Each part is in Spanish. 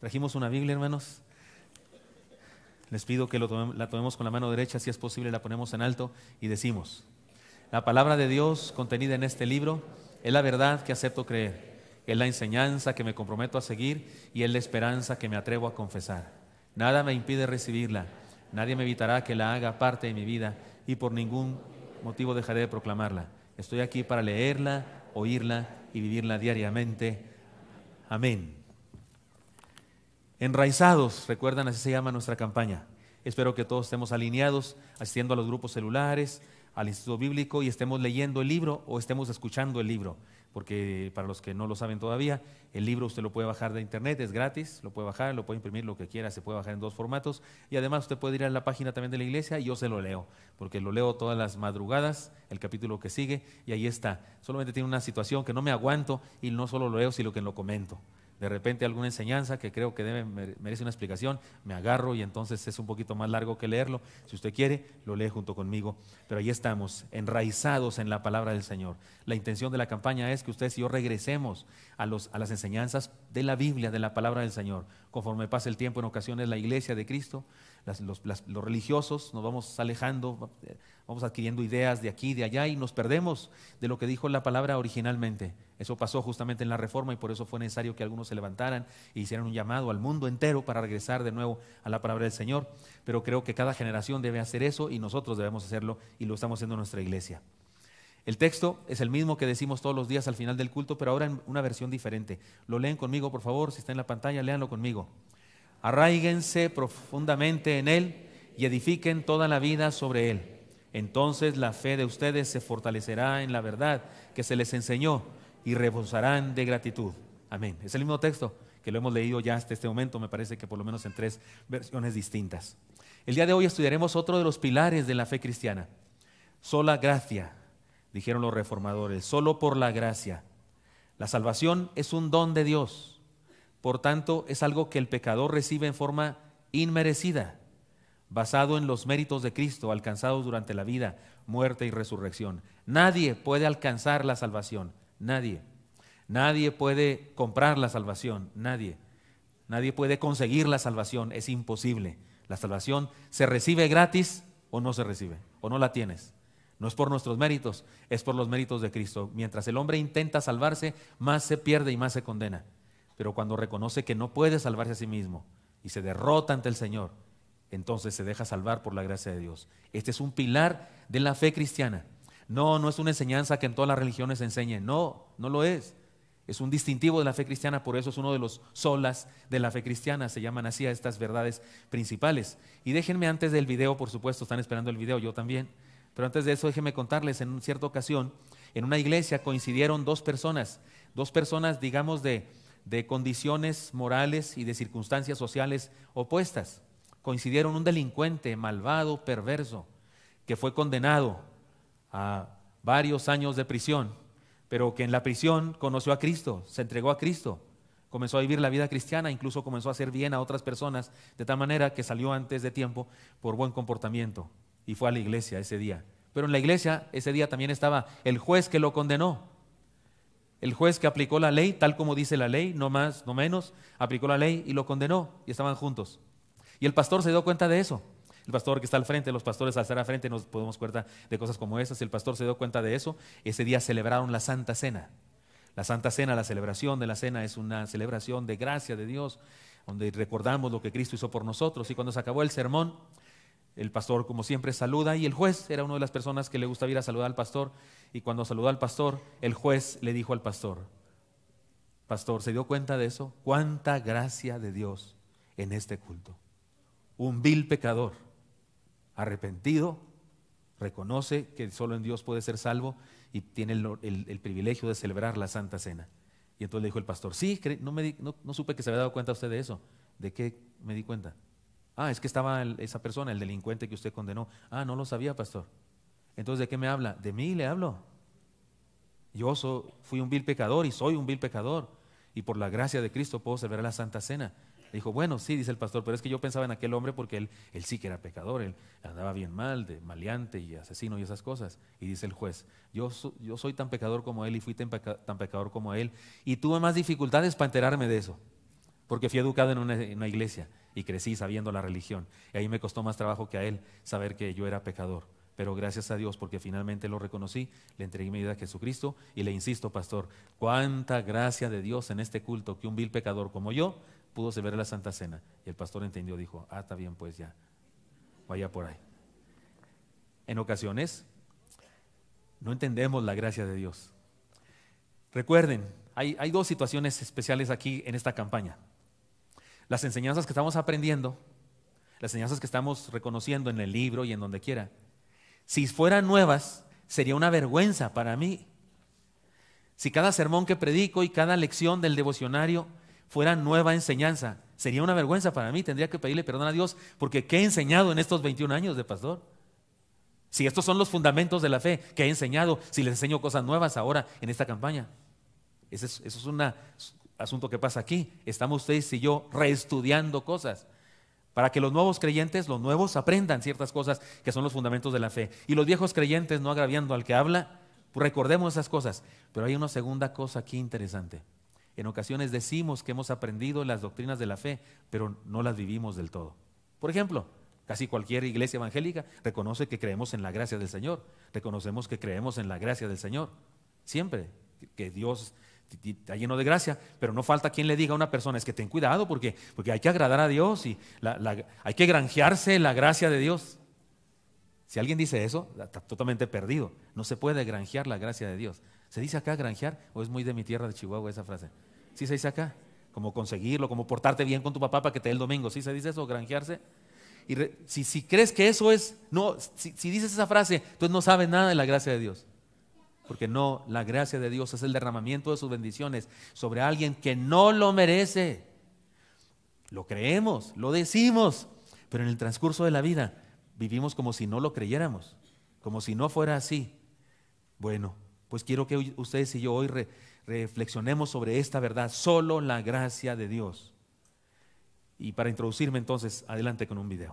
Trajimos una Biblia, hermanos. Les pido que la tomemos con la mano derecha, si es posible la ponemos en alto y decimos, la palabra de Dios contenida en este libro es la verdad que acepto creer, es la enseñanza que me comprometo a seguir y es la esperanza que me atrevo a confesar. Nada me impide recibirla, nadie me evitará que la haga parte de mi vida y por ningún motivo dejaré de proclamarla. Estoy aquí para leerla, oírla y vivirla diariamente. Amén. Enraizados, recuerdan, así se llama nuestra campaña. Espero que todos estemos alineados, asistiendo a los grupos celulares, al Instituto Bíblico y estemos leyendo el libro o estemos escuchando el libro. Porque para los que no lo saben todavía, el libro usted lo puede bajar de internet, es gratis, lo puede bajar, lo puede imprimir lo que quiera, se puede bajar en dos formatos y además usted puede ir a la página también de la iglesia y yo se lo leo, porque lo leo todas las madrugadas, el capítulo que sigue y ahí está. Solamente tiene una situación que no me aguanto y no solo lo leo, sino que lo comento de repente alguna enseñanza que creo que debe, merece una explicación, me agarro y entonces es un poquito más largo que leerlo. Si usted quiere, lo lee junto conmigo. Pero ahí estamos, enraizados en la palabra del Señor. La intención de la campaña es que ustedes y yo regresemos a, los, a las enseñanzas de la Biblia, de la palabra del Señor. Conforme pasa el tiempo, en ocasiones la iglesia de Cristo, los, religiosos, nos vamos alejando, vamos adquiriendo ideas de aquí, de allá y nos perdemos de lo que dijo la palabra originalmente. Eso pasó justamente en la reforma y por eso fue necesario que algunos se levantaran e hicieran un llamado al mundo entero para regresar de nuevo a la palabra del Señor. Pero creo que cada generación debe hacer eso y nosotros debemos hacerlo y lo estamos haciendo en nuestra iglesia. El texto es el mismo que decimos todos los días al final del culto, pero ahora en una versión diferente. Lo leen conmigo, por favor, si está en la pantalla, léanlo conmigo. Arraíguense profundamente en Él y edifiquen toda la vida sobre Él. Entonces la fe de ustedes se fortalecerá en la verdad que se les enseñó y rebosarán de gratitud. Amén. Es el mismo texto que lo hemos leído ya hasta este momento, me parece que por lo menos en tres versiones distintas. El día de hoy estudiaremos otro de los pilares de la fe cristiana. Sola gracia, dijeron los reformadores, solo por la gracia. La salvación es un don de Dios, por tanto es algo que el pecador recibe en forma inmerecida, basado en los méritos de Cristo alcanzados durante la vida, muerte y resurrección. Nadie puede alcanzar la salvación Nadie. Nadie puede comprar la salvación, nadie. Nadie puede conseguir la salvación, es imposible. La salvación se recibe gratis o no se recibe, o no la tienes. No es por nuestros méritos, es por los méritos de Cristo. Mientras el hombre intenta salvarse, más se pierde y más se condena. Pero cuando reconoce que no puede salvarse a sí mismo y se derrota ante el Señor, entonces se deja salvar por la gracia de Dios. Este es un pilar de la fe cristiana. No, no es una enseñanza que en todas las religiones se enseñe. No, no lo es. Es un distintivo de la fe cristiana, por eso es uno de los solas de la fe cristiana, se llaman así a estas verdades principales. Y déjenme antes del video, por supuesto, están esperando el video, yo también, pero antes de eso déjenme contarles, en cierta ocasión, en una iglesia coincidieron dos personas, dos personas, digamos, de, de condiciones morales y de circunstancias sociales opuestas. Coincidieron un delincuente malvado, perverso, que fue condenado a varios años de prisión, pero que en la prisión conoció a Cristo, se entregó a Cristo, comenzó a vivir la vida cristiana, incluso comenzó a hacer bien a otras personas, de tal manera que salió antes de tiempo por buen comportamiento y fue a la iglesia ese día. Pero en la iglesia ese día también estaba el juez que lo condenó. El juez que aplicó la ley, tal como dice la ley, no más, no menos, aplicó la ley y lo condenó y estaban juntos. Y el pastor se dio cuenta de eso. El pastor que está al frente, los pastores al estar al frente nos podemos cuenta de cosas como esas. El pastor se dio cuenta de eso. Ese día celebraron la Santa Cena. La Santa Cena, la celebración de la cena es una celebración de gracia de Dios, donde recordamos lo que Cristo hizo por nosotros. Y cuando se acabó el sermón, el pastor, como siempre, saluda y el juez era una de las personas que le gustaba ir a saludar al pastor. Y cuando saludó al pastor, el juez le dijo al pastor, pastor, ¿se dio cuenta de eso? ¿Cuánta gracia de Dios en este culto? Un vil pecador arrepentido, reconoce que solo en Dios puede ser salvo y tiene el, privilegio de celebrar la Santa Cena. Y entonces le dijo el pastor, sí, no, me no, supe que se había dado cuenta usted de eso. ¿De qué me di cuenta? Ah, es que estaba esa persona, el delincuente que usted condenó. Ah, no lo sabía, pastor. Entonces, ¿de qué me habla? De mí le hablo. Yo fui un vil pecador y soy un vil pecador. Y por la gracia de Cristo puedo celebrar la Santa Cena. Dijo, bueno, sí, dice el pastor, pero es que yo pensaba en aquel hombre porque él, él sí que era pecador, él andaba bien mal, de maleante y asesino y esas cosas. Y dice el juez, yo, yo soy tan pecador como él y fui tan, pecador como él y tuve más dificultades para enterarme de eso, porque fui educado en una iglesia y crecí sabiendo la religión. Y ahí me costó más trabajo que a él saber que yo era pecador. Pero gracias a Dios, porque finalmente lo reconocí, le entregué mi vida a Jesucristo y le insisto, pastor, cuánta gracia de Dios en este culto que un vil pecador como yo pudo celebrar la Santa Cena. Y el pastor entendió, dijo, ah, está bien, pues ya, vaya por ahí. En ocasiones no entendemos la gracia de Dios. Recuerden, hay, hay dos situaciones especiales aquí en esta campaña. Las enseñanzas que estamos aprendiendo, las enseñanzas que estamos reconociendo en el libro y en donde quiera, si fueran nuevas, sería una vergüenza para mí. Si cada sermón que predico y cada lección del devocionario fuera nueva enseñanza. Sería una vergüenza para mí, tendría que pedirle perdón a Dios, porque ¿qué he enseñado en estos 21 años de pastor? Si estos son los fundamentos de la fe que he enseñado, si les enseño cosas nuevas ahora en esta campaña. Eso es, eso es un asunto que pasa aquí. Estamos ustedes y yo reestudiando cosas para que los nuevos creyentes, los nuevos, aprendan ciertas cosas que son los fundamentos de la fe. Y los viejos creyentes, no agraviando al que habla, pues recordemos esas cosas. Pero hay una segunda cosa aquí interesante. En ocasiones decimos que hemos aprendido las doctrinas de la fe, pero no las vivimos del todo. Por ejemplo, casi cualquier iglesia evangélica reconoce que creemos en la gracia del Señor, reconocemos que creemos en la gracia del Señor, siempre, que Dios está lleno de gracia, pero no falta quien le diga a una persona, es que ten cuidado porque, porque hay que agradar a Dios y hay que granjearse la gracia de Dios. Si alguien dice eso, está totalmente perdido. No se puede granjear la gracia de Dios. ¿Se dice acá granjear o es muy de mi tierra de Chihuahua esa frase? ¿Sí se dice acá? Como conseguirlo, como portarte bien con tu papá para que te dé el domingo. ¿Sí se dice eso, granjearse? Y si, si, crees que eso es, no, si, si dices esa frase, entonces no sabes nada de la gracia de Dios. Porque no, la gracia de Dios es el derramamiento de sus bendiciones sobre alguien que no lo merece. Lo creemos, lo decimos, pero en el transcurso de la vida vivimos como si no lo creyéramos, como si no fuera así. Bueno, pues quiero que ustedes y yo hoy reflexionemos sobre esta verdad, solo la gracia de Dios. Y para introducirme entonces, adelante con un video.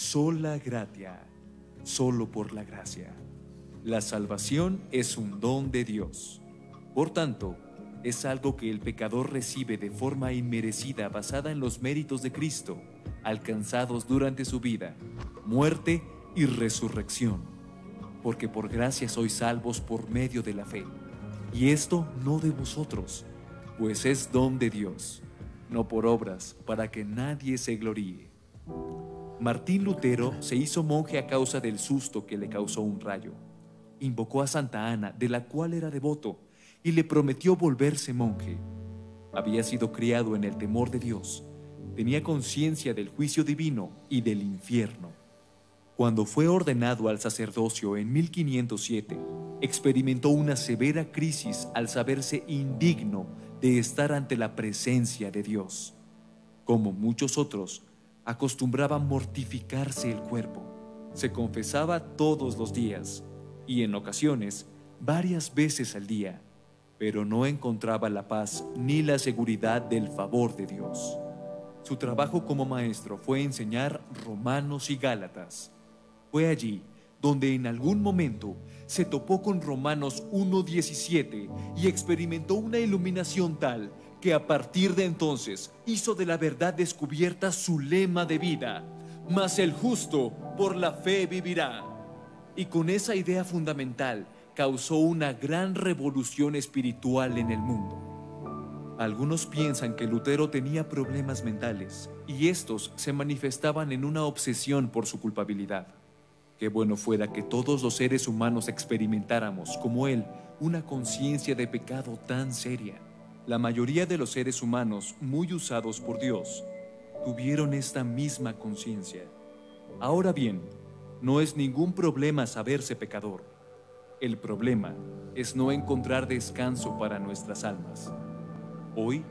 Sola gratia, solo por la gracia. La salvación es un don de Dios. Por tanto, es algo que el pecador recibe de forma inmerecida basada en los méritos de Cristo, alcanzados durante su vida, muerte y resurrección. Porque por gracia sois salvos por medio de la fe. Y esto no de vosotros, pues es don de Dios, no por obras, para que nadie se gloríe. Martín Lutero se hizo monje a causa del susto que le causó un rayo. Invocó a Santa Ana, de la cual era devoto, y le prometió volverse monje. Había sido criado en el temor de Dios, tenía conciencia del juicio divino y del infierno. Cuando fue ordenado al sacerdocio en 1507, experimentó una severa crisis al saberse indigno de estar ante la presencia de Dios. Como muchos otros, acostumbraba mortificarse el cuerpo. Se confesaba todos los días y en ocasiones varias veces al día pero no encontraba la paz ni la seguridad del favor de Dios. Su trabajo como maestro fue enseñar Romanos y Gálatas. Fue allí donde en algún momento se topó con Romanos 1.17 y experimentó una iluminación tal que a partir de entonces hizo de la verdad descubierta su lema de vida, mas el justo por la fe vivirá. Y con esa idea fundamental, causó una gran revolución espiritual en el mundo. Algunos piensan que Lutero tenía problemas mentales y estos se manifestaban en una obsesión por su culpabilidad. Qué bueno fuera que todos los seres humanos experimentáramos, como él, una conciencia de pecado tan seria. La mayoría de los seres humanos, muy usados por Dios, tuvieron esta misma conciencia. Ahora bien, no es ningún problema saberse pecador el problema es no encontrar descanso para nuestras almas. Hoy,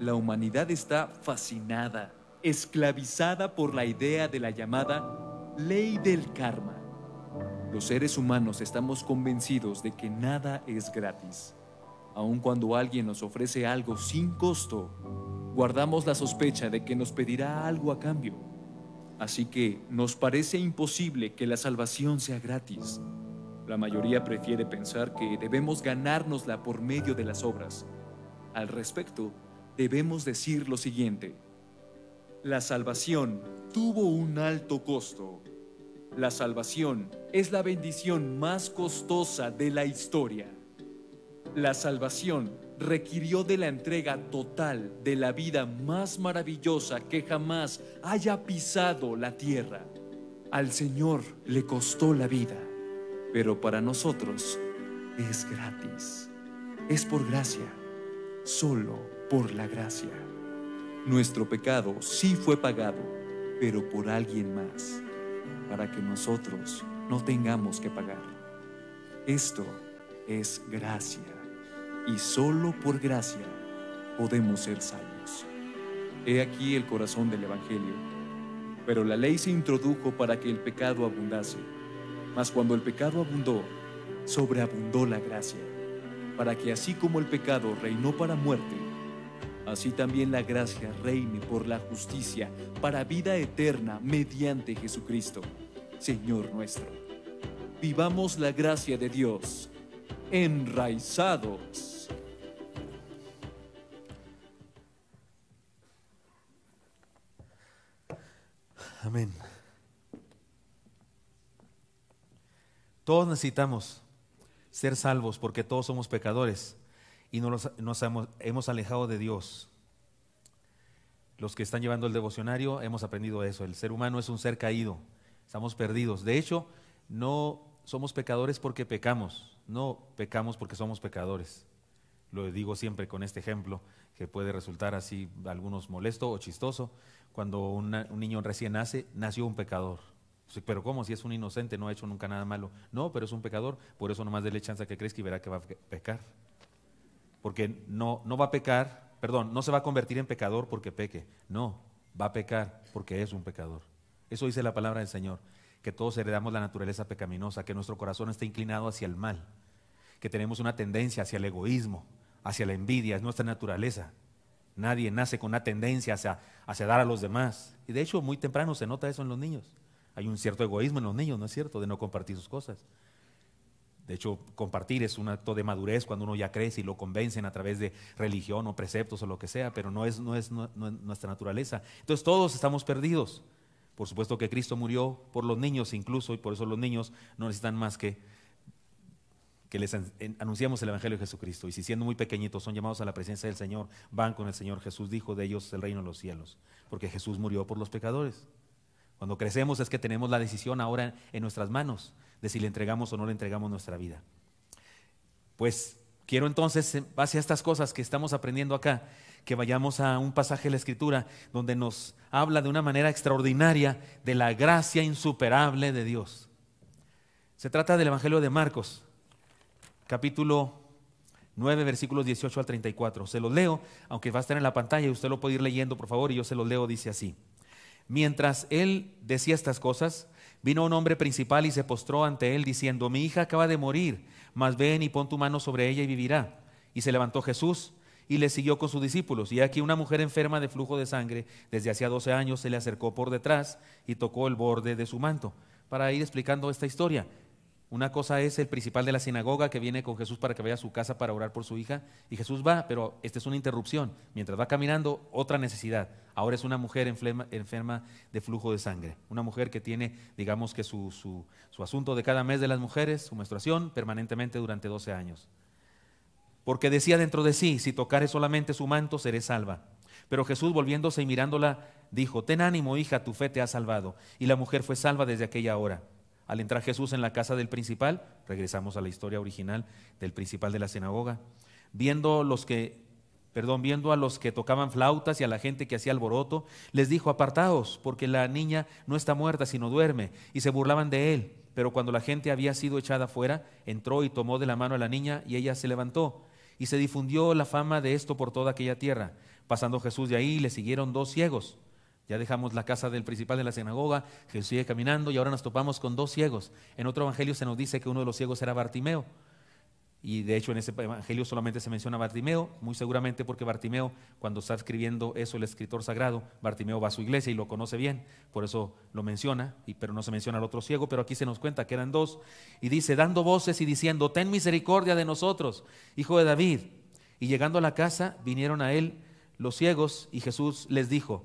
la humanidad está fascinada, esclavizada por la idea de la llamada ley del karma. Los seres humanos estamos convencidos de que nada es gratis. Aun cuando alguien nos ofrece algo sin costo, guardamos la sospecha de que nos pedirá algo a cambio. Así que nos parece imposible que la salvación sea gratis. La mayoría prefiere pensar que debemos ganárnosla por medio de las obras. Al respecto, debemos decir lo siguiente. La salvación tuvo un alto costo. La salvación es la bendición más costosa de la historia. La salvación requirió de la entrega total de la vida más maravillosa que jamás haya pisado la tierra. Al Señor le costó la vida, pero para nosotros es gratis. Es por gracia, solo por la gracia. Nuestro pecado sí fue pagado, pero por alguien más, para que nosotros no tengamos que pagar. Esto es gracia, y solo por gracia podemos ser salvos. He aquí el corazón del Evangelio. Pero la ley se introdujo para que el pecado abundase. Mas cuando el pecado abundó, sobreabundó la gracia, para que así como el pecado reinó para muerte, así también la gracia reine por la justicia para vida eterna mediante Jesucristo, Señor nuestro. Vivamos la gracia de Dios, enraizados. Amén. Todos necesitamos ser salvos porque todos somos pecadores y nos, nos hemos, hemos alejado de Dios. Los que están llevando el devocionario hemos aprendido eso. El ser humano es un ser caído. Estamos perdidos. De hecho, no somos pecadores porque pecamos. No pecamos porque somos pecadores. Lo digo siempre con este ejemplo que puede resultar así algunos molesto o chistoso. Cuando un niño recién nace, nació un pecador. Pero ¿cómo? Si es un inocente, no ha hecho nunca nada malo. No, pero es un pecador. Por eso nomás dele chance a que crezca y verá que va a pe- pecar. Porque no, no va a pecar, perdón, no se va a convertir en pecador porque peque. No, va a pecar porque es un pecador. Eso dice la palabra del Señor, que todos heredamos la naturaleza pecaminosa, que nuestro corazón está inclinado hacia el mal, que tenemos una tendencia hacia el egoísmo, hacia la envidia, es nuestra naturaleza. Nadie nace con una tendencia hacia, hacia dar a los demás. Y de hecho, muy temprano se nota eso en los niños. Hay un cierto egoísmo en los niños, ¿no es cierto? De no compartir sus cosas. De hecho, compartir es un acto de madurez cuando uno ya crece y lo convencen a través de religión o preceptos o lo que sea, pero no es, no es, no- no es nuestra naturaleza. Entonces todos estamos perdidos. Por supuesto que Cristo murió por los niños incluso y por eso los niños no necesitan más que que les anunciamos el Evangelio de Jesucristo. Y si siendo muy pequeñitos son llamados a la presencia del Señor, van con el Señor Jesús, dijo de ellos el reino de los cielos, porque Jesús murió por los pecadores. Cuando crecemos es que tenemos la decisión ahora en nuestras manos de si le entregamos o no le entregamos nuestra vida. Pues quiero entonces, en base a estas cosas que estamos aprendiendo acá, que vayamos a un pasaje de la Escritura donde nos habla de una manera extraordinaria de la gracia insuperable de Dios. Se trata del Evangelio de Marcos, capítulo 9, versículos 18 al 34. Se los leo, aunque va a estar en la pantalla y usted lo puede ir leyendo, por favor, y yo se los leo, dice así. Mientras él decía estas cosas, vino un hombre principal y se postró ante él, diciendo, mi hija acaba de morir, mas ven y pon tu mano sobre ella y vivirá. Y se levantó Jesús y le siguió con sus discípulos. Y aquí una mujer enferma de flujo de sangre, desde hacía 12 años, se le acercó por detrás y tocó el borde de su manto. Para ir explicando esta historia, una cosa es el principal de la sinagoga que viene con Jesús para que vaya a su casa para orar por su hija. Y Jesús va, pero esta es una interrupción. Mientras va caminando, otra necesidad. Ahora es una mujer enferma, enferma de flujo de sangre. Una mujer que tiene, digamos que su, su- su asunto de cada mes de las mujeres, su menstruación, permanentemente durante 12 años. Porque decía dentro de sí, si tocare solamente su manto, seré salva. Pero Jesús, volviéndose y mirándola, dijo, ten ánimo, hija, tu fe te ha salvado. Y la mujer fue salva desde aquella hora. Al entrar Jesús en la casa del principal, regresamos a la historia original del principal de la sinagoga, viendo los que, perdón, viendo a los que tocaban flautas y a la gente que hacía alboroto, les dijo, apartaos, porque la niña no está muerta, sino duerme, y se burlaban de él. Pero cuando la gente había sido echada fuera, entró y tomó de la mano a la niña, y ella se levantó. Y se difundió la fama de esto por toda aquella tierra. Pasando Jesús de ahí, le siguieron dos ciegos, Ya dejamos la casa del principal de la sinagoga, Jesús sigue caminando y ahora nos topamos con dos ciegos. En otro evangelio se nos dice que uno de los ciegos era Bartimeo. Y de hecho en ese evangelio solamente se menciona Bartimeo, muy seguramente porque Bartimeo, cuando está escribiendo eso el escritor sagrado, Bartimeo va a su iglesia y lo conoce bien, por eso lo menciona, pero no se menciona al otro ciego, pero aquí se nos cuenta que eran dos. Y dice, dando voces y diciendo, ten misericordia de nosotros, hijo de David. Y llegando a la casa, vinieron a él los ciegos y Jesús les dijo,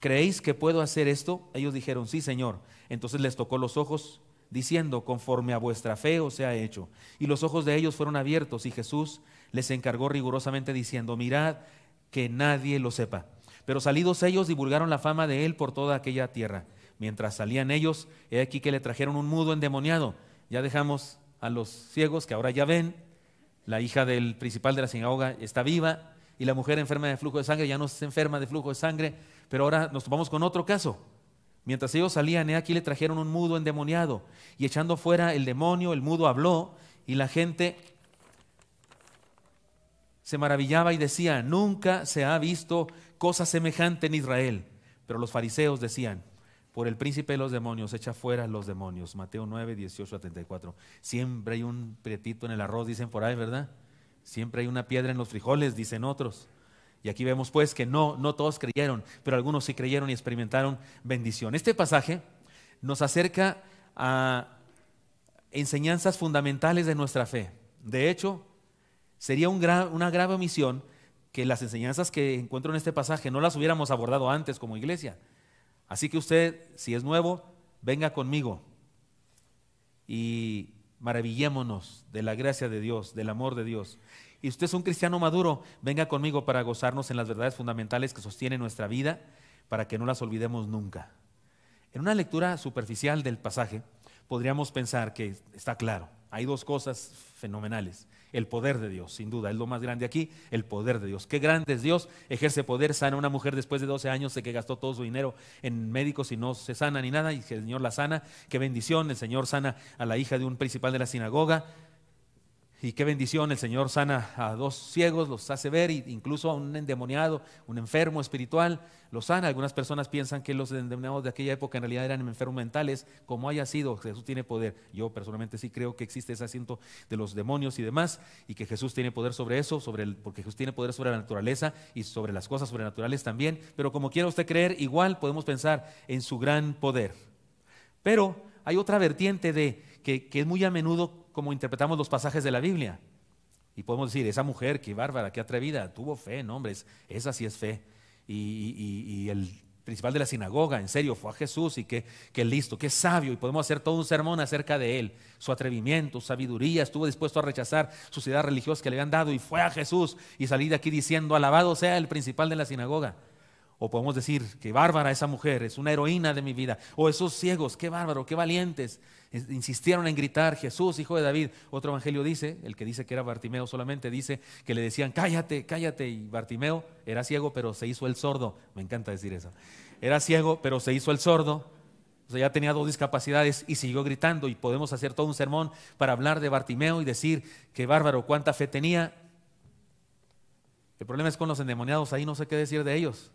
¿creéis que puedo hacer esto? Ellos dijeron, sí, Señor. Entonces les tocó los ojos diciendo, conforme a vuestra fe os sea hecho. Y los ojos de ellos fueron abiertos y Jesús les encargó rigurosamente diciendo, mirad que nadie lo sepa. Pero salidos ellos divulgaron la fama de él por toda aquella tierra. Mientras salían ellos, he aquí que le trajeron un mudo endemoniado. Ya dejamos a los ciegos que ahora ya ven. La hija del principal de la sinagoga está viva y la mujer enferma de flujo de sangre ya no se enferma de flujo de sangre. Pero ahora nos tomamos con otro caso. Mientras ellos salían, he aquí le trajeron un mudo endemoniado. Y echando fuera el demonio, el mudo habló y la gente se maravillaba y decía, nunca se ha visto cosa semejante en Israel. Pero los fariseos decían, por el príncipe de los demonios, echa fuera los demonios. Mateo 9, 18 a 34. Siempre hay un prietito en el arroz, dicen por ahí, ¿verdad? Siempre hay una piedra en los frijoles, dicen otros. Y aquí vemos pues que no, no todos creyeron, pero algunos sí creyeron y experimentaron bendición. Este pasaje nos acerca a enseñanzas fundamentales de nuestra fe. De hecho, sería una grave omisión que las enseñanzas que encuentro en este pasaje no las hubiéramos abordado antes como iglesia. Así que usted, si es nuevo, venga conmigo y maravillémonos de la gracia de Dios, del amor de Dios y usted es un cristiano maduro, venga conmigo para gozarnos en las verdades fundamentales que sostienen nuestra vida, para que no las olvidemos nunca. En una lectura superficial del pasaje, podríamos pensar que está claro, hay dos cosas fenomenales. El poder de Dios, sin duda, es lo más grande aquí, el poder de Dios. Qué grande es Dios, ejerce poder, sana a una mujer después de 12 años de que gastó todo su dinero en médicos y no se sana ni nada, y que el Señor la sana. Qué bendición, el Señor sana a la hija de un principal de la sinagoga, y qué bendición, el Señor sana a dos ciegos, los hace ver, incluso a un endemoniado, un enfermo espiritual, los sana. Algunas personas piensan que los endemoniados de aquella época en realidad eran enfermos mentales, como haya sido, Jesús tiene poder. Yo personalmente sí creo que existe ese asiento de los demonios y demás, y que Jesús tiene poder sobre eso, sobre porque Jesús tiene poder sobre la naturaleza y sobre las cosas sobrenaturales también. Pero como quiera usted creer, igual podemos pensar en su gran poder. Pero hay otra vertiente de que, que es muy a menudo como interpretamos los pasajes de la Biblia. Y podemos decir, esa mujer, qué bárbara, qué atrevida, tuvo fe, no, hombre, esa sí es fe. Y, el principal de la sinagoga, en serio, fue a Jesús y qué, qué listo, qué sabio. Y podemos hacer todo un sermón acerca de él, su atrevimiento, su sabiduría, estuvo dispuesto a rechazar su ciudad religiosa que le habían dado y fue a Jesús y salir de aquí diciendo, alabado sea el principal de la sinagoga. O podemos decir, qué bárbara esa mujer, es una heroína de mi vida. O esos ciegos, qué bárbaro, qué valientes. Insistieron en gritar, Jesús, hijo de David. Otro evangelio dice, el que dice que era Bartimeo solamente, dice que le decían, cállate, cállate. Y Bartimeo era ciego, pero se hizo el sordo. Me encanta decir eso. Era ciego, pero se hizo el sordo. O sea, ya tenía dos discapacidades y siguió gritando. Y podemos hacer todo un sermón para hablar de Bartimeo y decir, qué bárbaro, cuánta fe tenía. El problema es con los endemoniados, ahí no sé qué decir de ellos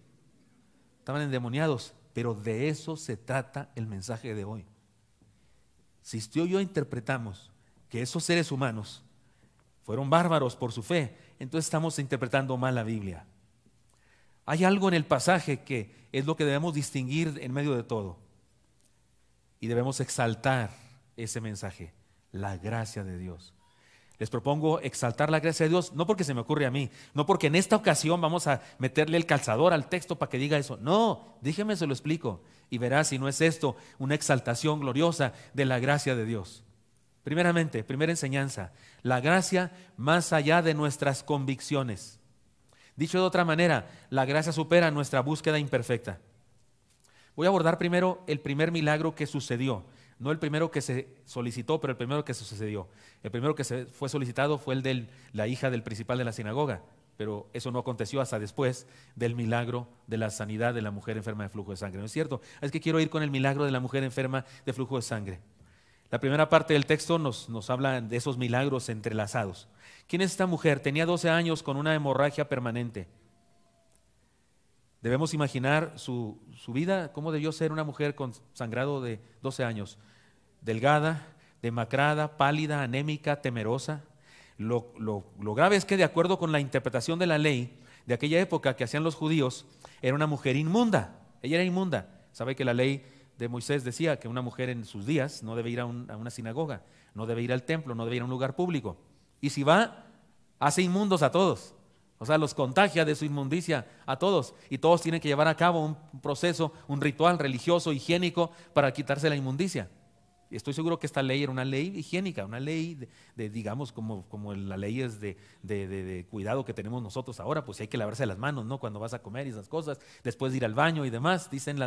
estaban endemoniados, pero de eso se trata el mensaje de hoy. Si usted y yo interpretamos que esos seres humanos fueron bárbaros por su fe, entonces estamos interpretando mal la Biblia. Hay algo en el pasaje que es lo que debemos distinguir en medio de todo. Y debemos exaltar ese mensaje, la gracia de Dios. Les propongo exaltar la gracia de Dios, no porque se me ocurre a mí, no porque en esta ocasión vamos a meterle el calzador al texto para que diga eso. No, déjeme se lo explico y verá si no es esto una exaltación gloriosa de la gracia de Dios. Primeramente, primera enseñanza, la gracia más allá de nuestras convicciones. Dicho de otra manera, la gracia supera nuestra búsqueda imperfecta. Voy a abordar primero el primer milagro que sucedió. No el primero que se solicitó, pero el primero que sucedió. El primero que se fue solicitado fue el de la hija del principal de la sinagoga, pero eso no aconteció hasta después del milagro de la sanidad de la mujer enferma de flujo de sangre. ¿No es cierto? Es que quiero ir con el milagro de la mujer enferma de flujo de sangre. La primera parte del texto nos, nos habla de esos milagros entrelazados. ¿Quién es esta mujer? Tenía 12 años con una hemorragia permanente. Debemos imaginar su, vida, cómo debió ser una mujer con sangrado de 12 años, delgada, demacrada, pálida, anémica, temerosa. Lo, lo, grave es que de acuerdo con la interpretación de la ley de aquella época que hacían los judíos, era una mujer inmunda. Ella era inmunda. Sabe que la ley de Moisés decía que una mujer en sus días no debe ir a, a una sinagoga, no debe ir al templo, no debe ir a un lugar público. Y si va, hace inmundos a todos. O sea, los contagia de su inmundicia a todos. Y todos tienen que llevar a cabo un proceso, un ritual religioso, higiénico, para quitarse la inmundicia estoy seguro que esta ley era una ley higiénica, una ley de, digamos, como, como la ley es de, de, cuidado que tenemos nosotros ahora, pues hay que lavarse las manos, ¿no? Cuando vas a comer y esas cosas, después de ir al baño y demás, dicen,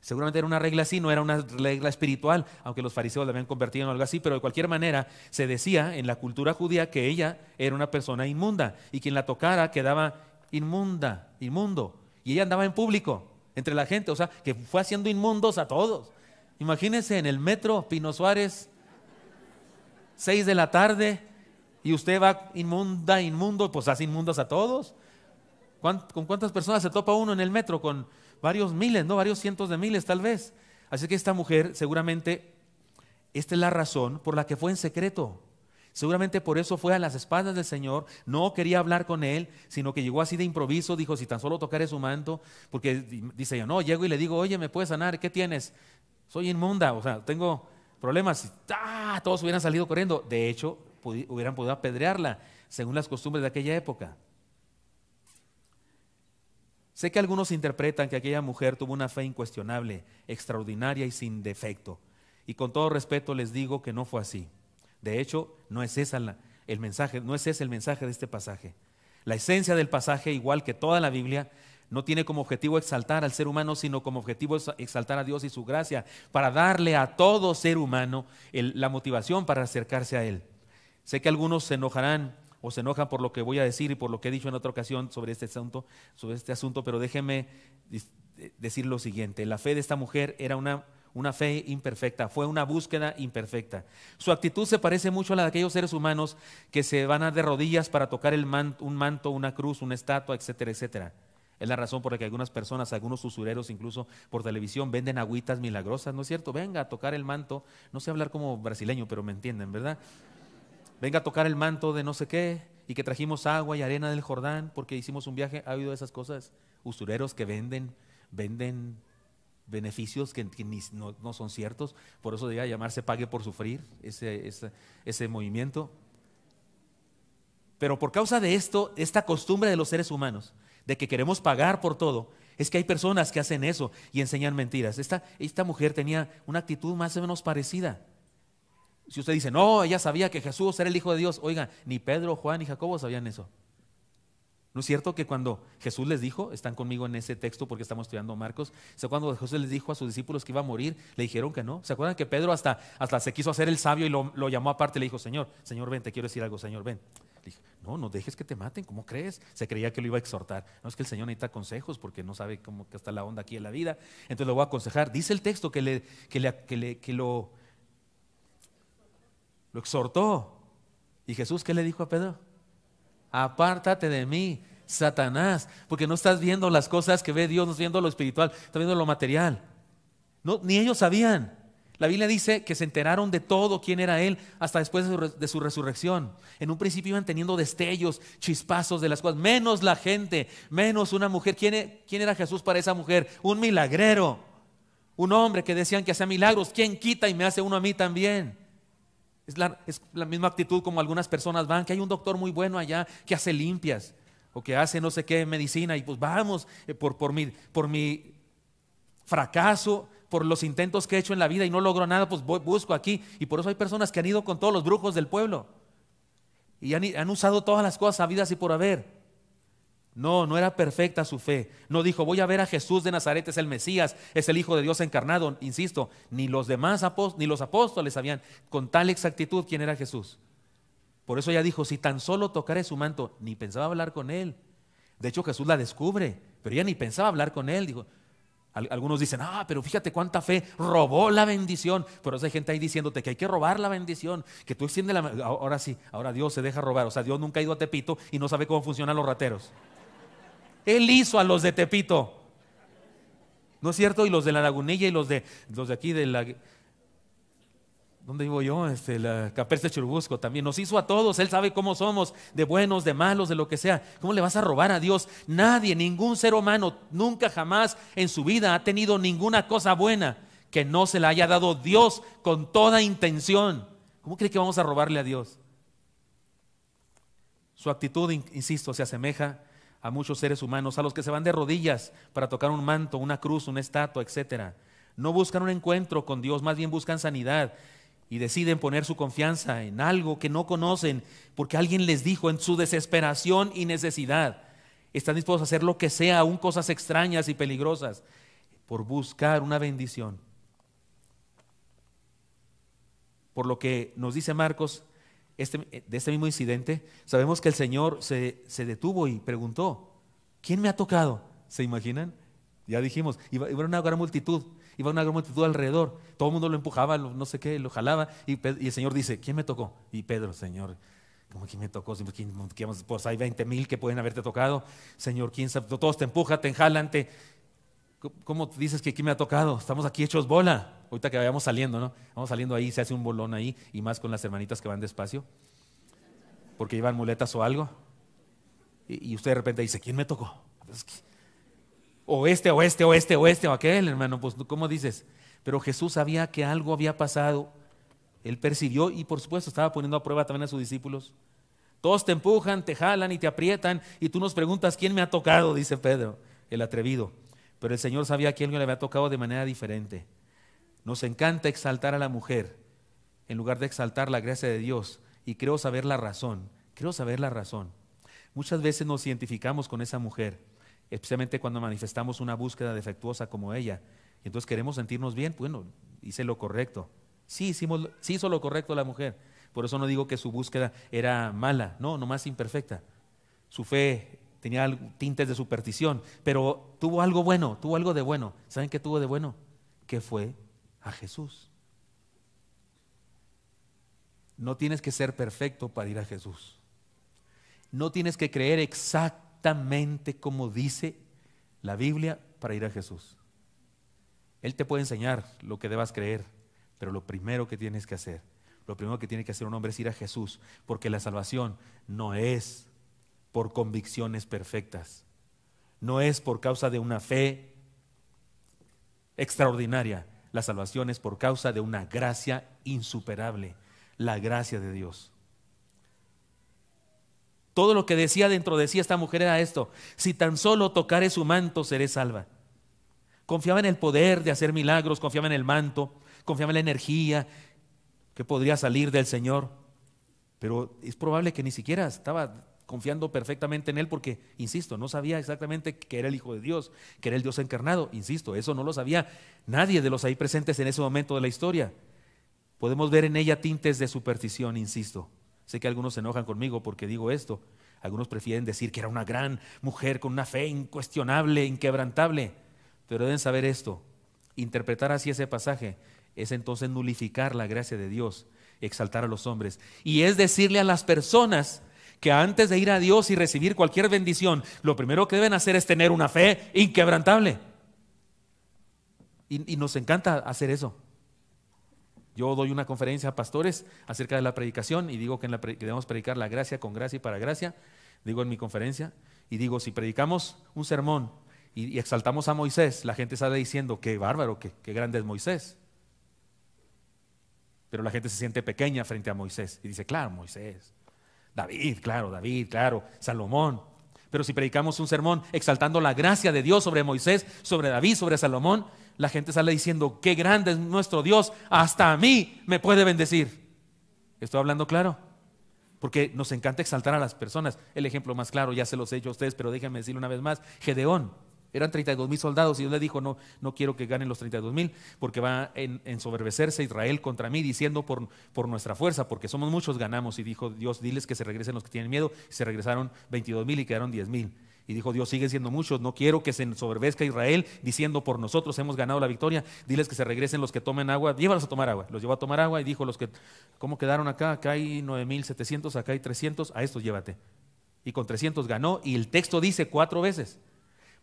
seguramente era una regla así, no era una regla espiritual, aunque los fariseos la habían convertido en algo así, pero de cualquier manera se decía en la cultura judía que ella era una persona inmunda y quien la tocara quedaba inmunda, inmundo, y ella andaba en público entre la gente, o sea, que fue haciendo inmundos a todos. Imagínense en el metro Pino Suárez, 6 de la tarde, y usted va inmunda, inmundo, pues hace inmundos a todos. ¿Con cuántas personas se topa uno en el metro? Con varios miles, ¿no? Varios cientos de miles tal vez. Así que esta mujer seguramente, esta es la razón por la que fue en secreto. Seguramente por eso fue a las espaldas del Señor, no quería hablar con él, sino que llegó así de improviso, dijo, si tan solo tocaré su manto, porque dice yo, no, llego y le digo, oye, ¿me puedes sanar? ¿Qué tienes? Soy inmunda, o sea, tengo problemas. ¡Ah! Todos hubieran salido corriendo. De hecho, hubieran podido apedrearla, según las costumbres de aquella época. Sé que algunos interpretan que aquella mujer tuvo una fe incuestionable, extraordinaria y sin defecto. Y con todo respeto les digo que no fue así. De hecho, no es esa el mensaje, no es ese el mensaje de este pasaje. La esencia del pasaje, igual que toda la Biblia, no tiene como objetivo exaltar al ser humano, sino como objetivo exaltar a Dios y su gracia, para darle a todo ser humano la motivación para acercarse a Él. Sé que algunos se enojarán o se enojan por lo que voy a decir y por lo que he dicho en otra ocasión sobre este asunto, sobre este asunto pero déjenme decir lo siguiente. La fe de esta mujer era una, una fe imperfecta, fue una búsqueda imperfecta. Su actitud se parece mucho a la de aquellos seres humanos que se van a de rodillas para tocar el un manto, una cruz, una estatua, etcétera, etcétera. Es la razón por la que algunas personas, algunos usureros incluso por televisión venden agüitas milagrosas, ¿no es cierto? Venga a tocar el manto, no sé hablar como brasileño, pero me entienden, ¿verdad? Venga a tocar el manto de no sé qué y que trajimos agua y arena del Jordán porque hicimos un viaje. ¿Ha habido esas cosas? Usureros que venden, venden beneficios que, no, son ciertos. Por eso debía llamarse pague por sufrir ese, ese, ese movimiento. Pero por causa de esto, esta costumbre de los seres humanos, de que queremos pagar por todo, es que hay personas que hacen eso y enseñan mentiras. Esta, esta mujer tenía una actitud más o menos parecida. Si usted dice, no, ella sabía que Jesús era el Hijo de Dios, oiga, ni Pedro, Juan ni Jacobo sabían eso. ¿No es cierto que cuando Jesús les dijo, están conmigo en ese texto porque estamos estudiando Marcos, ¿se cuando Jesús les dijo a sus discípulos que iba a morir, le dijeron que no? ¿Se acuerdan que Pedro hasta, hasta se quiso hacer el sabio y lo, lo llamó aparte y le dijo, Señor, Señor, ven, te quiero decir algo, Señor, ven. No, no dejes que te maten, ¿cómo crees? Se creía que lo iba a exhortar. No es que el Señor necesita consejos porque no sabe cómo está la onda aquí en la vida. Entonces lo voy a aconsejar. Dice el texto que, le, que, le, que, lo, lo exhortó. ¿Y Jesús qué le dijo a Pedro? Apártate de mí, Satanás, porque no estás viendo las cosas que ve Dios, no estás viendo lo espiritual, estás viendo lo material. No, ni ellos sabían. La Biblia dice que se enteraron de todo quién era Él hasta después de su resurrección. En un principio iban teniendo destellos, chispazos de las cosas, menos la gente, menos una mujer. ¿Quién, e-, era Jesús para esa mujer? Un milagrero, un hombre que decían que hacía milagros. ¿Quién quita y me hace uno a mí también? Es la, misma actitud como algunas personas van, que hay un doctor muy bueno allá que hace limpias o que hace no sé qué medicina y pues vamos, eh, por mi fracaso por los intentos que he hecho en la vida y no logro nada, pues busco aquí. Y por eso hay personas que han ido con todos los brujos del pueblo. Y han, usado todas las cosas sabidas y por haber. No, no era perfecta su fe. No dijo, voy a ver a Jesús de Nazaret, es el Mesías, es el Hijo de Dios encarnado. Insisto, ni los demás apóstoles, ni los apóstoles sabían con tal exactitud quién era Jesús. Por eso ella dijo, si tan solo tocaré su manto, ni pensaba hablar con él. De hecho, Jesús la descubre, pero ella ni pensaba hablar con él. Dijo, algunos dicen, ah, pero fíjate cuánta fe robó la bendición. Pero hay gente ahí diciéndote que hay que robar la bendición, que tú extiendes la... Ahora sí, ahora Dios se deja robar. O sea, Dios nunca ha ido a Tepito y no sabe cómo funcionan los rateros. Él hizo a los de Tepito. ¿No es cierto? Y los de la lagunilla y los de, los de aquí de la... ¿Dónde vivo yo? Este, la Caperce Churubusco también. Nos hizo a todos. Él sabe cómo somos, de buenos, de malos, de lo que sea. ¿Cómo le vas a robar a Dios? Nadie, ningún ser humano, nunca jamás en su vida ha tenido ninguna cosa buena que no se la haya dado Dios con toda intención. ¿Cómo cree que vamos a robarle a Dios? Su actitud, insisto, se asemeja a muchos seres humanos, a los que se van de rodillas para tocar un manto, una cruz, una estatua, etc. No buscan un encuentro con Dios, más bien buscan sanidad y deciden poner su confianza en algo que no conocen porque alguien les dijo en su desesperación y necesidad. Están dispuestos a hacer lo que sea, aún cosas extrañas y peligrosas, por buscar una bendición. Por lo que nos dice Marcos este, de este mismo incidente, sabemos que el Señor se, detuvo y preguntó, ¿quién me ha tocado? ¿Se imaginan? Ya dijimos, iba, iba una gran multitud, iba una gran multitud alrededor, todo el mundo lo empujaba, no sé qué, lo jalaba, y, el Señor dice, ¿quién me tocó? Y Pedro, Señor, ¿cómo quién me tocó? Pues hay 20 mil que pueden haberte tocado, Señor, ¿quién sabe? Todos te empujan, te enjalan, te, ¿Cómo dices que quién me ha tocado? Estamos aquí hechos bola. Ahorita que vayamos saliendo, ¿no? Vamos saliendo ahí, se hace un bolón ahí, y más con las hermanitas que van despacio, porque llevan muletas o algo. Y, usted de repente dice, ¿quién me tocó? O este, o este, o este, o este, o aquel, hermano. Pues, ¿cómo dices? Pero Jesús sabía que algo había pasado. Él percibió y, por supuesto, estaba poniendo a prueba también a sus discípulos. Todos te empujan, te jalan y te aprietan, y tú nos preguntas, ¿quién me ha tocado? Dice Pedro, el atrevido. Pero el Señor sabía que alguien le había tocado de manera diferente. Nos encanta exaltar a la mujer en lugar de exaltar la gracia de Dios. Y creo saber la razón. Creo saber la razón. Muchas veces nos identificamos con esa mujer, especialmente cuando manifestamos una búsqueda defectuosa como ella. Y entonces queremos sentirnos bien. Bueno, hice lo correcto. Sí, hicimos, sí hizo lo correcto la mujer. Por eso no digo que su búsqueda era mala, no, nomás imperfecta. Su fe tenía tintes de superstición, pero tuvo algo bueno, tuvo algo de bueno. ¿Saben qué tuvo de bueno? Que fue a Jesús. No tienes que ser perfecto para ir a Jesús. No tienes que creer exactamente como dice la Biblia para ir a Jesús. Él te puede enseñar lo que debas creer, pero lo primero que tienes que hacer, lo primero que tiene que hacer un hombre es ir a Jesús, porque la salvación no es por convicciones perfectas. No es por causa de una fe extraordinaria. La salvación es por causa de una gracia insuperable, la gracia de Dios. Todo lo que decía dentro de sí esta mujer era esto, si tan solo tocare su manto seré salva. Confiaba en el poder de hacer milagros, confiaba en el manto, confiaba en la energía que podría salir del Señor, pero es probable que ni siquiera estaba confiando perfectamente en Él porque, insisto, no sabía exactamente que era el Hijo de Dios, que era el Dios encarnado. Insisto, eso no lo sabía nadie de los ahí presentes en ese momento de la historia. Podemos ver en ella tintes de superstición, insisto. Sé que algunos se enojan conmigo porque digo esto. Algunos prefieren decir que era una gran mujer con una fe incuestionable, inquebrantable. Pero deben saber esto. Interpretar así ese pasaje es entonces nulificar la gracia de Dios, exaltar a los hombres. Y es decirle a las personas que antes de ir a Dios y recibir cualquier bendición, lo primero que deben hacer es tener una fe inquebrantable. Y, nos encanta hacer eso. Yo doy una conferencia a pastores acerca de la predicación y digo que, debemos predicar la gracia con gracia y para gracia. Digo en mi conferencia y digo, si predicamos un sermón y, exaltamos a Moisés, la gente sale diciendo, qué bárbaro, qué, qué grande es Moisés. Pero la gente se siente pequeña frente a Moisés y dice, claro, Moisés. David, claro, David, claro, Salomón. Pero si predicamos un sermón exaltando la gracia de Dios sobre Moisés, sobre David, sobre Salomón, la gente sale diciendo, qué grande es nuestro Dios, hasta a mí me puede bendecir. ¿Estoy hablando claro? Porque nos encanta exaltar a las personas. El ejemplo más claro, ya se los he hecho a ustedes, pero déjenme decirlo una vez más, Gedeón. Eran 32 mil soldados y Dios le dijo, no, no quiero que ganen los 32 mil porque va en, en soberbecerse Israel contra mí diciendo por, por nuestra fuerza, porque somos muchos ganamos. Y dijo Dios, diles que se regresen los que tienen miedo. Y se regresaron 22 mil y quedaron 10 mil. Y dijo Dios, sigue siendo muchos, no quiero que se soberbezca Israel diciendo por nosotros hemos ganado la victoria. Diles que se regresen los que tomen agua, llévalos a tomar agua. Los llevó a tomar agua y dijo los que, ¿cómo quedaron acá? Acá hay 9700, acá hay 300, a estos llévate. Y con 300 ganó y el texto dice cuatro veces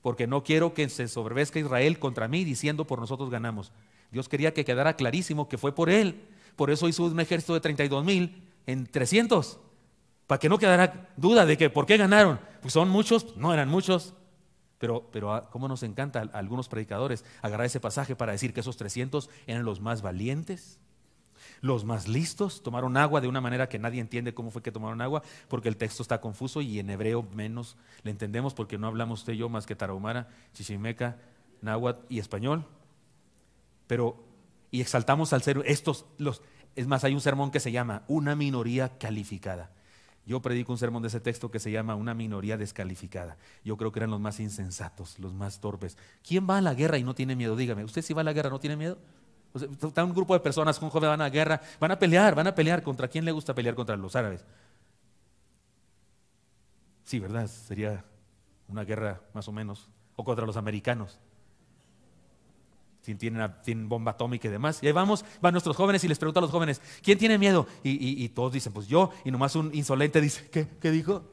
porque no quiero que se sobrevezca Israel contra mí diciendo por nosotros ganamos. Dios quería que quedara clarísimo que fue por él. Por eso hizo un ejército de 32 mil en 300. Para que no quedara duda de que por qué ganaron. Pues son muchos, no eran muchos. Pero, pero ah, cómo nos encanta a algunos predicadores agarrar ese pasaje para decir que esos 300 eran los más valientes, los más listos, tomaron agua de una manera que nadie entiende cómo fue que tomaron agua, porque el texto está confuso y en hebreo menos le entendemos porque no hablamos usted y yo más que tarahumara, chichimeca, náhuatl y español. Pero, y exaltamos al ser estos, los, es más, hay un sermón que se llama Una minoría calificada. Yo predico un sermón de ese texto que se llama Una minoría descalificada. Yo creo que eran los más insensatos, los más torpes. ¿Quién va a la guerra y no tiene miedo? Dígame, ¿usted si va a la guerra no tiene miedo? está un grupo de personas, un joven van a la guerra, van a pelear, van a pelear. ¿Contra quién le gusta pelear? Contra los árabes. Sí, ¿verdad? Sería una guerra más o menos. O contra los americanos tienen, bomba atómica y demás. Y ahí vamos, van nuestros jóvenes y les pregunto a los jóvenes, ¿quién tiene miedo? Y, todos dicen, pues yo. Y nomás un insolente dice, ¿qué, qué dijo?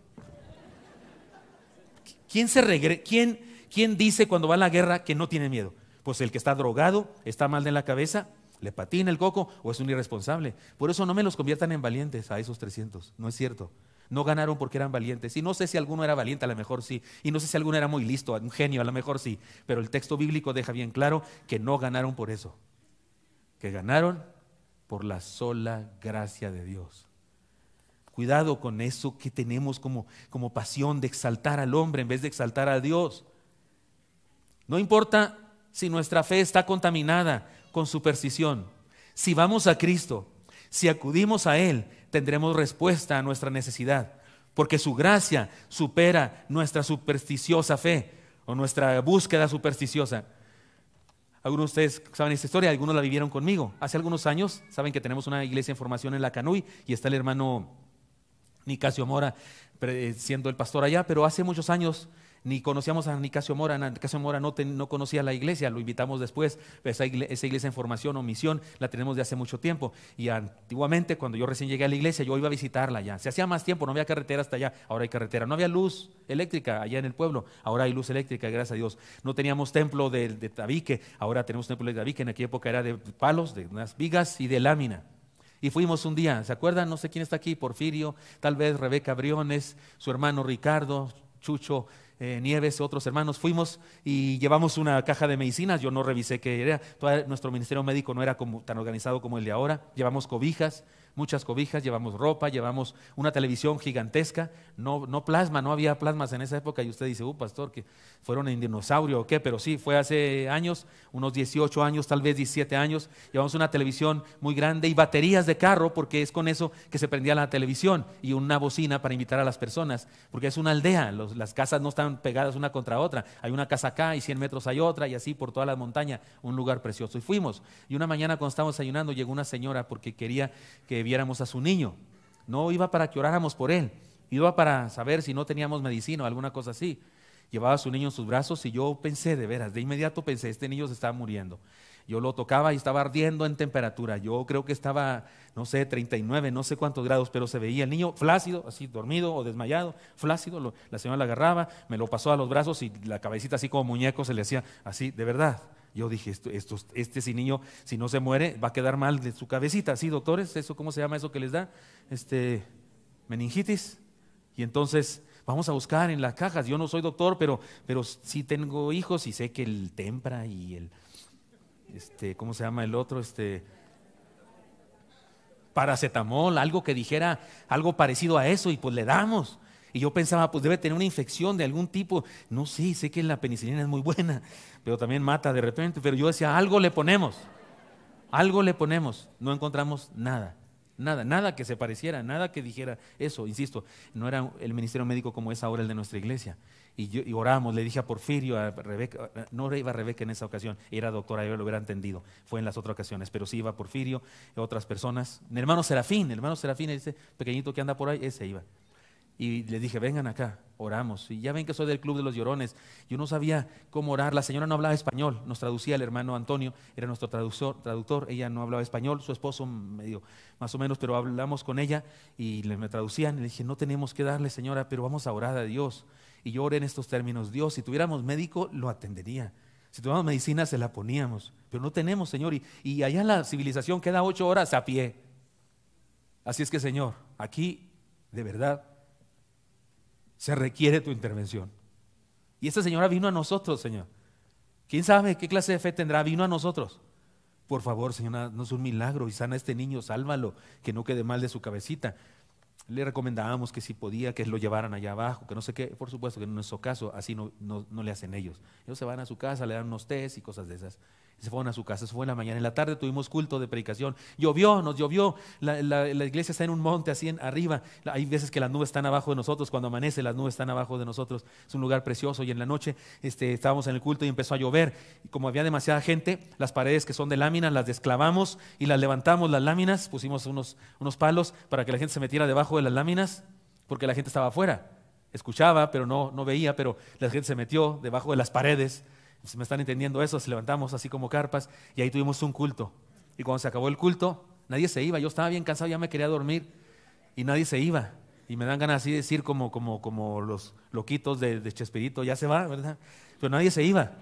¿Quién, se regre ¿Quién, ¿Quién dice cuando va a la guerra que no tiene miedo? Pues el que está drogado, está mal de la cabeza, le patina el coco o es un irresponsable. Por eso no me los conviertan en valientes a esos 300. No es cierto. No ganaron porque eran valientes. Y no sé si alguno era valiente, a lo mejor sí. Y no sé si alguno era muy listo, un genio, a lo mejor sí. Pero el texto bíblico deja bien claro que no ganaron por eso. Que ganaron por la sola gracia de Dios. Cuidado con eso que tenemos como, como pasión de exaltar al hombre en vez de exaltar a Dios. No importa si nuestra fe está contaminada con superstición. Si vamos a Cristo, si acudimos a Él, tendremos respuesta a nuestra necesidad, porque su gracia supera nuestra supersticiosa fe o nuestra búsqueda supersticiosa. Algunos de ustedes saben esta historia, algunos la vivieron conmigo. Hace algunos años, saben que tenemos una iglesia en formación en la Canuy y está el hermano Nicasio Mora siendo el pastor allá, pero hace muchos años ni conocíamos a Nicasio Mora, Nicasio Mora no, no conocía la iglesia, lo invitamos después, esa iglesia, esa iglesia, en formación o misión la tenemos de hace mucho tiempo. Y antiguamente, cuando yo recién llegué a la iglesia, yo iba a visitarla ya. Se hacía más tiempo, no había carretera hasta allá, ahora hay carretera. No había luz eléctrica allá en el pueblo, ahora hay luz eléctrica, gracias a Dios. No teníamos templo de, de tabique, ahora tenemos templo de tabique, en aquella época era de palos, de unas vigas y de lámina. Y fuimos un día, ¿se acuerdan? No sé quién está aquí, Porfirio, tal vez Rebeca Briones, su hermano Ricardo, Chucho eh, Nieves, otros hermanos, fuimos y llevamos una caja de medicinas. Yo no revisé qué era. Todo nuestro ministerio médico no era como, tan organizado como el de ahora. Llevamos cobijas, muchas cobijas, llevamos ropa, llevamos una televisión gigantesca, no, no plasma, no había plasmas en esa época. Y usted dice, uh, pastor, que fueron en dinosaurio o qué, pero sí, fue hace años, unos 18 años, tal vez 17 años, llevamos una televisión muy grande y baterías de carro, porque es con eso que se prendía la televisión y una bocina para invitar a las personas, porque es una aldea, las casas no están pegadas una contra otra, hay una casa acá y 100 metros hay otra y así por toda la montaña, un lugar precioso. Y fuimos, y una mañana cuando estábamos ayunando llegó una señora porque quería que viéramos a su niño. No iba para que oráramos por él, iba para saber si no teníamos medicina o alguna cosa así. Llevaba a su niño en sus brazos y yo pensé, de veras, de inmediato pensé, este niño se estaba muriendo. Yo lo tocaba y estaba ardiendo en temperatura. Yo creo que estaba, no sé, 39, no sé cuántos grados, pero se veía el niño flácido, así dormido o desmayado, flácido. la señora lo agarraba, me lo pasó a los brazos y la cabecita así como muñeco se le hacía así, de verdad. Yo dije, esto, esto, este si niño, si no se muere, va a quedar mal de su cabecita. ¿Sí, doctores? ¿Eso cómo se llama eso que les da? Este, meningitis. Y entonces vamos a buscar en las cajas. Yo no soy doctor, pero, pero sí tengo hijos y sé que el tempra y el, este, ¿cómo se llama el otro? Este, paracetamol, algo que dijera algo parecido a eso y pues le damos. Y yo pensaba, pues debe tener una infección de algún tipo. No sé, sé que la penicilina es muy buena, pero también mata de repente. Pero yo decía, algo le ponemos, algo le ponemos. No encontramos nada, nada, nada que se pareciera, nada que dijera eso. Insisto, no era el ministerio médico como es ahora el de nuestra iglesia. Y, oramos, le dije a Porfirio, a Rebeca, no iba Rebeca en esa ocasión, era doctora, yo lo hubiera entendido, fue en las otras ocasiones, pero sí iba Porfirio, otras personas. Mi hermano Serafín, el hermano Serafín, ese pequeñito que anda por ahí, ese iba. Y le dije, vengan acá, oramos. Y ya ven que soy del Club de los Llorones. Yo no sabía cómo orar. La señora no hablaba español. Nos traducía el hermano Antonio, era nuestro traductor. traductor. Ella no hablaba español, su esposo medio, más o menos, pero hablamos con ella y le me traducían. Y le dije, no tenemos que darle, señora, pero vamos a orar a Dios. Y yo oré en estos términos, Dios, si tuviéramos médico, lo atendería. Si tuviéramos medicina, se la poníamos. Pero no tenemos, Señor. Y, y allá la civilización queda ocho horas a pie. Así es que, Señor, aquí, de verdad, se requiere tu intervención. Y esta señora vino a nosotros, Señor. ¿Quién sabe qué clase de fe tendrá? Vino a nosotros. Por favor, Señor, no es un milagro y sana a este niño, sálvalo, que no quede mal de su cabecita. Le recomendábamos que si podía, que lo llevaran allá abajo, que no sé qué. Por supuesto que en nuestro caso, así no, no le hacen ellos. Ellos se van a su casa, le dan unos tés y cosas de esas se fueron a su casa, se fue en la mañana. En la tarde tuvimos culto de predicación. Llovió, nos llovió. La, iglesia está en un monte así en, arriba. Hay veces que las nubes están abajo de nosotros. Cuando amanece, las nubes están abajo de nosotros. Es un lugar precioso. Y en la noche este, estábamos en el culto y empezó a llover. Y como había demasiada gente, las paredes que son de láminas las desclavamos y las levantamos, las láminas. Pusimos unos, unos palos para que la gente se metiera debajo de las láminas, porque la gente estaba afuera. Escuchaba, pero no, no veía, pero la gente se metió debajo de las paredes si me están entendiendo eso, se levantamos así como carpas y ahí tuvimos un culto. Y cuando se acabó el culto, nadie se iba. Yo estaba bien cansado, ya me quería dormir y nadie se iba. Y me dan ganas así de decir como, como, como los loquitos de, de Chespirito, ya se va, ¿verdad? Pero nadie se iba.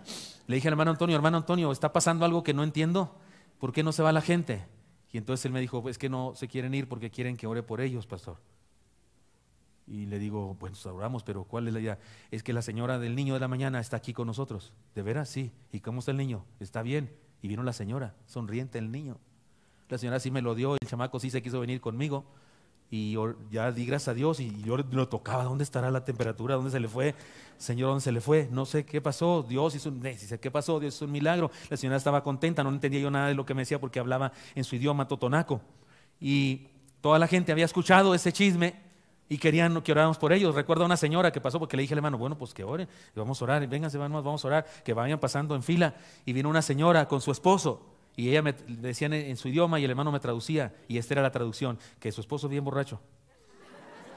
Le dije al hermano Antonio, hermano Antonio, está pasando algo que no entiendo. ¿Por qué no se va la gente? Y entonces él me dijo, es que no se quieren ir porque quieren que ore por ellos, pastor. Y le digo, bueno, oramos, pero ¿cuál es la idea? Es que la señora del niño de la mañana está aquí con nosotros. ¿De veras? Sí. ¿Y cómo está el niño? Está bien. Y vino la señora, sonriente el niño. La señora sí me lo dio, el chamaco sí se quiso venir conmigo. Y ya di gracias a Dios y yo lo tocaba. ¿Dónde estará la temperatura? ¿Dónde se le fue? Señor, ¿dónde se le fue? No sé qué pasó. Dios hizo un, ¿qué pasó? Dios hizo un milagro. La señora estaba contenta, no entendía yo nada de lo que me decía porque hablaba en su idioma totonaco. Y toda la gente había escuchado ese chisme y querían que oráramos por ellos. Recuerdo a una señora que pasó porque le dije al hermano, bueno, pues que oren, vamos a orar, vénganse, vamos a orar, que vayan pasando en fila. Y vino una señora con su esposo y ella me decía en, su idioma y el hermano me traducía y esta era la traducción, que su esposo bien borracho.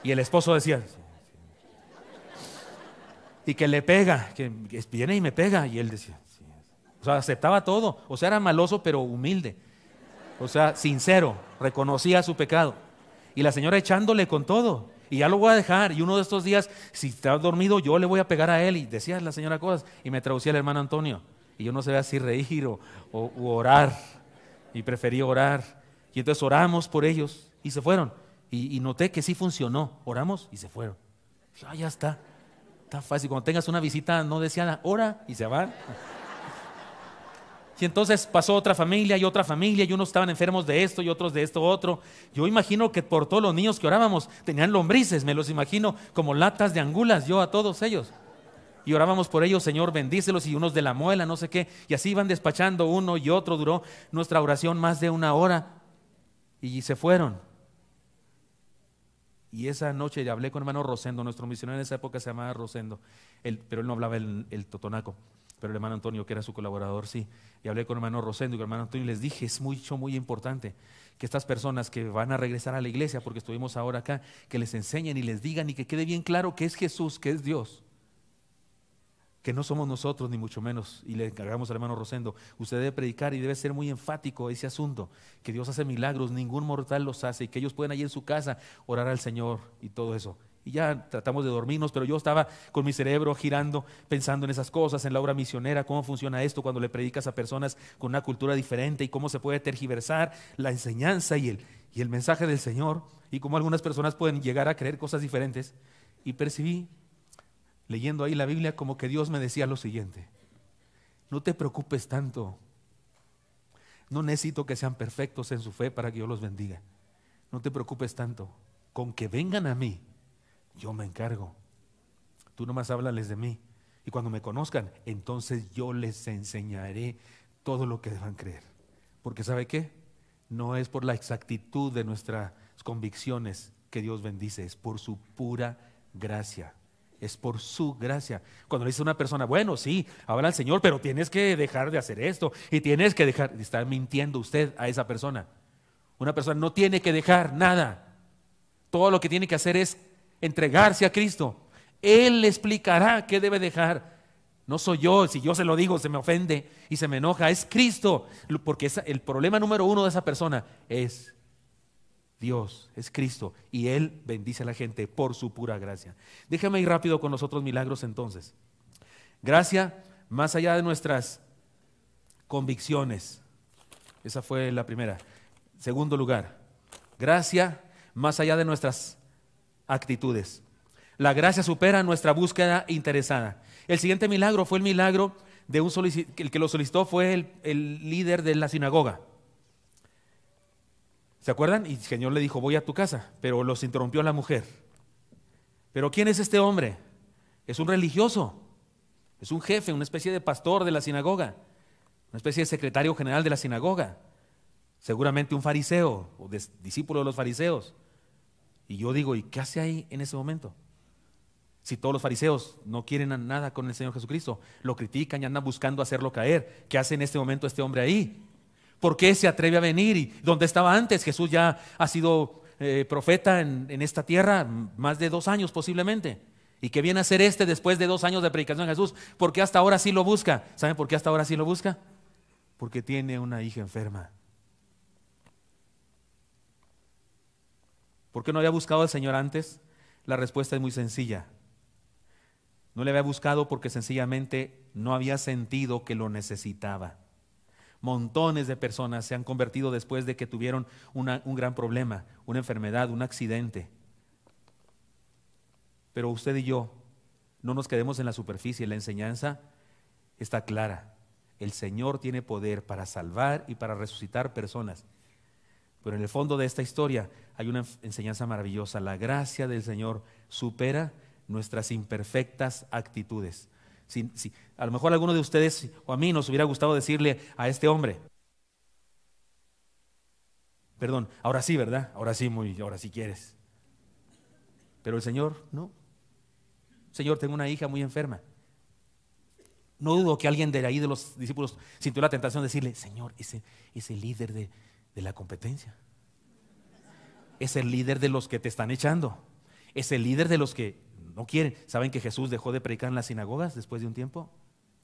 Y el esposo decía, y que le pega, que viene y me pega. Y él decía, o sea, aceptaba todo. O sea, era maloso pero humilde. O sea, sincero, reconocía su pecado. Y la señora echándole con todo. Y ya lo voy a dejar. Y uno de estos días, si está dormido, yo le voy a pegar a él. Y decía la señora cosas. Y me traducía el hermano Antonio. Y yo no sabía si reír o, orar. Y preferí orar. Y entonces oramos por ellos. Y se fueron. Y, noté que sí funcionó. Oramos y se fueron. ah, ya está. Está fácil. Cuando tengas una visita no deseada, ora y se van. Y entonces pasó otra familia y otra familia y unos estaban enfermos de esto y otros de esto otro. Yo imagino que por todos los niños que orábamos tenían lombrices, me los imagino como latas de angulas, yo a todos ellos. Y orábamos por ellos, Señor, bendícelos y unos de la muela, no sé qué. Y así iban despachando uno y otro. Duró nuestra oración más de una hora y se fueron. Y esa noche le hablé con hermano Rosendo, nuestro misionero en esa época se llamaba Rosendo, pero él no hablaba el totonaco pero el hermano Antonio, que era su colaborador, sí. Y hablé con el hermano Rosendo y con el hermano Antonio y les dije, es mucho, muy importante que estas personas que van a regresar a la iglesia, porque estuvimos ahora acá, que les enseñen y les digan y que quede bien claro que es Jesús, que es Dios. Que no somos nosotros, ni mucho menos. Y le encargamos al hermano Rosendo, usted debe predicar y debe ser muy enfático ese asunto, que Dios hace milagros, ningún mortal los hace, y que ellos pueden allí en su casa orar al Señor y todo eso y ya tratamos de dormirnos, pero yo estaba con mi cerebro girando, pensando en esas cosas, en la obra misionera, cómo funciona esto cuando le predicas a personas con una cultura diferente y cómo se puede tergiversar la enseñanza y el, y el mensaje del Señor y cómo algunas personas pueden llegar a creer cosas diferentes. Y percibí, leyendo ahí la Biblia, como que Dios me decía lo siguiente, no te preocupes tanto, no necesito que sean perfectos en su fe para que yo los bendiga, no te preocupes tanto, con que vengan a mí yo me encargo. Tú nomás háblales de mí. Y cuando me conozcan, entonces yo les enseñaré todo lo que deban creer. Porque ¿sabe qué? No es por la exactitud de nuestras convicciones que Dios bendice, es por su pura gracia. Es por su gracia. Cuando le dice a una persona, bueno, sí, habla al Señor, pero tienes que dejar de hacer esto y tienes que dejar de estar mintiendo usted a esa persona. Una persona no tiene que dejar nada. Todo lo que tiene que hacer es entregarse a Cristo. Él le explicará qué debe dejar. No soy yo, si yo se lo digo, se me ofende y se me enoja. Es Cristo, porque el problema número uno de esa persona es Dios, es Cristo, y Él bendice a la gente por su pura gracia. Déjame ir rápido con los otros milagros entonces. Gracia más allá de nuestras convicciones. Esa fue la primera. Segundo lugar, gracia más allá de nuestras actitudes. La gracia supera nuestra búsqueda interesada. El siguiente milagro fue el milagro de un el que lo solicitó fue el, el líder de la sinagoga. ¿Se acuerdan? Y el Señor le dijo, voy a tu casa, pero los interrumpió la mujer. ¿Pero quién es este hombre? Es un religioso, es un jefe, una especie de pastor de la sinagoga, una especie de secretario general de la sinagoga, seguramente un fariseo o discípulo de los fariseos. Y yo digo, ¿y qué hace ahí en ese momento? Si todos los fariseos no quieren nada con el Señor Jesucristo, lo critican y andan buscando hacerlo caer, ¿qué hace en este momento este hombre ahí? ¿Por qué se atreve a venir? ¿Y dónde estaba antes? Jesús ya ha sido eh, profeta en, esta tierra más de dos años posiblemente. ¿Y qué viene a hacer este después de dos años de predicación de Jesús? Porque hasta ahora sí lo busca. ¿Saben por qué hasta ahora sí lo busca? Porque tiene una hija enferma. ¿Por qué no había buscado al Señor antes? La respuesta es muy sencilla. No le había buscado porque sencillamente no había sentido que lo necesitaba. Montones de personas se han convertido después de que tuvieron un gran problema, una enfermedad, un accidente. Pero usted y yo no nos quedemos en la superficie, la enseñanza está clara. El Señor tiene poder para salvar y para resucitar personas. Pero en el fondo de esta historia hay una enseñanza maravillosa. La gracia del Señor supera nuestras imperfectas actitudes. Si, a lo mejor a alguno de ustedes o a mí nos hubiera gustado decirle a este hombre, perdón, ahora sí, ¿verdad? Ahora sí, muy, ahora sí quieres. Pero el Señor no. Señor, tengo una hija muy enferma. No dudo que alguien de ahí de los discípulos sintió la tentación de decirle, Señor, ese es el líder de, de la competencia. Es el líder de los que te están echando. Es el líder de los que no quieren. ¿Saben que Jesús dejó de predicar en las sinagogas después de un tiempo?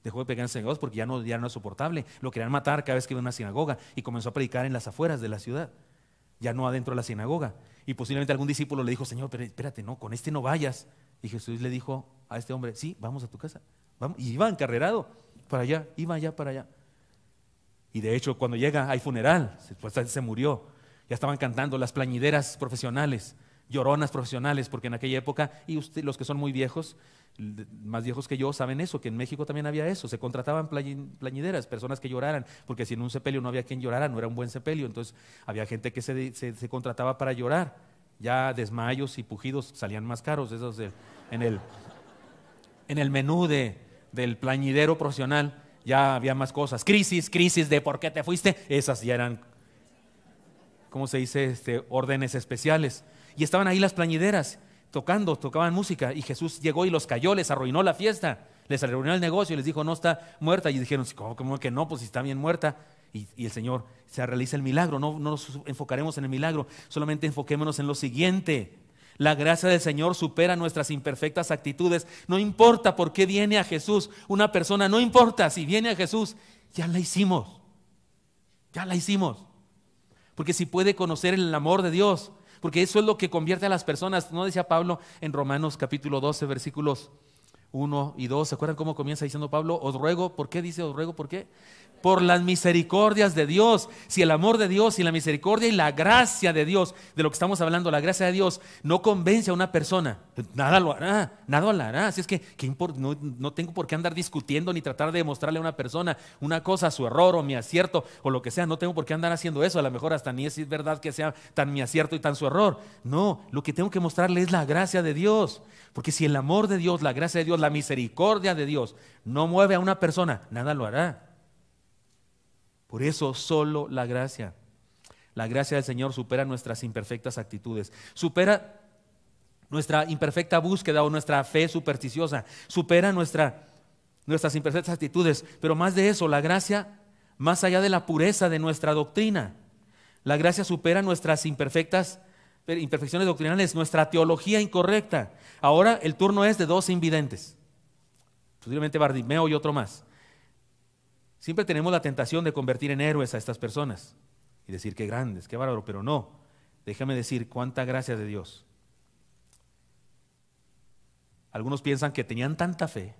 Dejó de predicar en las sinagogas porque ya no, ya no es soportable. Lo querían matar cada vez que iba a una sinagoga y comenzó a predicar en las afueras de la ciudad, ya no adentro de la sinagoga. Y posiblemente algún discípulo le dijo, Señor, pero espérate, no, con este no vayas. Y Jesús le dijo a este hombre, sí, vamos a tu casa. Vamos. Y iba encarrerado para allá, iba allá para allá. Y de hecho, cuando llega, hay funeral, pues se murió. Ya estaban cantando las plañideras profesionales, lloronas profesionales, porque en aquella época, y usted, los que son muy viejos, más viejos que yo, saben eso, que en México también había eso, se contrataban plañideras, personas que lloraran, porque si en un sepelio no había quien llorara, no era un buen sepelio, entonces había gente que se, se contrataba para llorar. Ya desmayos y pujidos salían más caros, esos en, el, en el menú de, del plañidero profesional ya había más cosas. Crisis, crisis de por qué te fuiste, esas ya eran, ¿cómo se dice? Este, órdenes especiales. Y estaban ahí las plañideras tocando, tocaban música y Jesús llegó y los cayó, les arruinó la fiesta, les arruinó el negocio y les dijo, no está muerta. Y dijeron, ¿cómo, que no? Pues si está bien muerta. Y, y, el Señor se realiza el milagro. No, no nos enfocaremos en el milagro, solamente enfoquémonos en lo siguiente. La gracia del Señor supera nuestras imperfectas actitudes. No importa por qué viene a Jesús una persona, no importa si viene a Jesús, ya la hicimos. Ya la hicimos. Porque si puede conocer el amor de Dios, porque eso es lo que convierte a las personas. ¿No decía Pablo en Romanos capítulo 12, versículos 1 y 2? ¿Se acuerdan cómo comienza diciendo Pablo? Os ruego, ¿por qué dice os ruego? ¿Por qué? Por las misericordias de Dios. Si el amor de Dios y la misericordia y la gracia de Dios, de lo que estamos hablando, la gracia de Dios, no convence a una persona, nada lo hará, nada lo hará. Así es que, no, tengo por qué andar discutiendo ni tratar de demostrarle a una persona una cosa, su error o mi acierto o lo que sea. No tengo por qué andar haciendo eso. A lo mejor hasta ni es verdad que sea tan mi acierto y tan su error. No, lo que tengo que mostrarle es la gracia de Dios. Porque si el amor de Dios, la gracia de Dios, la misericordia de Dios no mueve a una persona, nada lo hará. Por eso solo la gracia. La gracia del Señor supera nuestras imperfectas actitudes, supera nuestra imperfecta búsqueda o nuestra fe supersticiosa, supera nuestra, nuestras imperfectas actitudes, pero más de eso, la gracia, más allá de la pureza de nuestra doctrina, la gracia supera nuestras imperfectas imperfecciones doctrinales, nuestra teología incorrecta. Ahora el turno es de dos invidentes, posiblemente Bardimeo y otro más. Siempre tenemos la tentación de convertir en héroes a estas personas y decir qué grandes, qué bárbaro, pero no. déjame decir cuánta gracia de Dios. Algunos piensan que tenían tanta fe,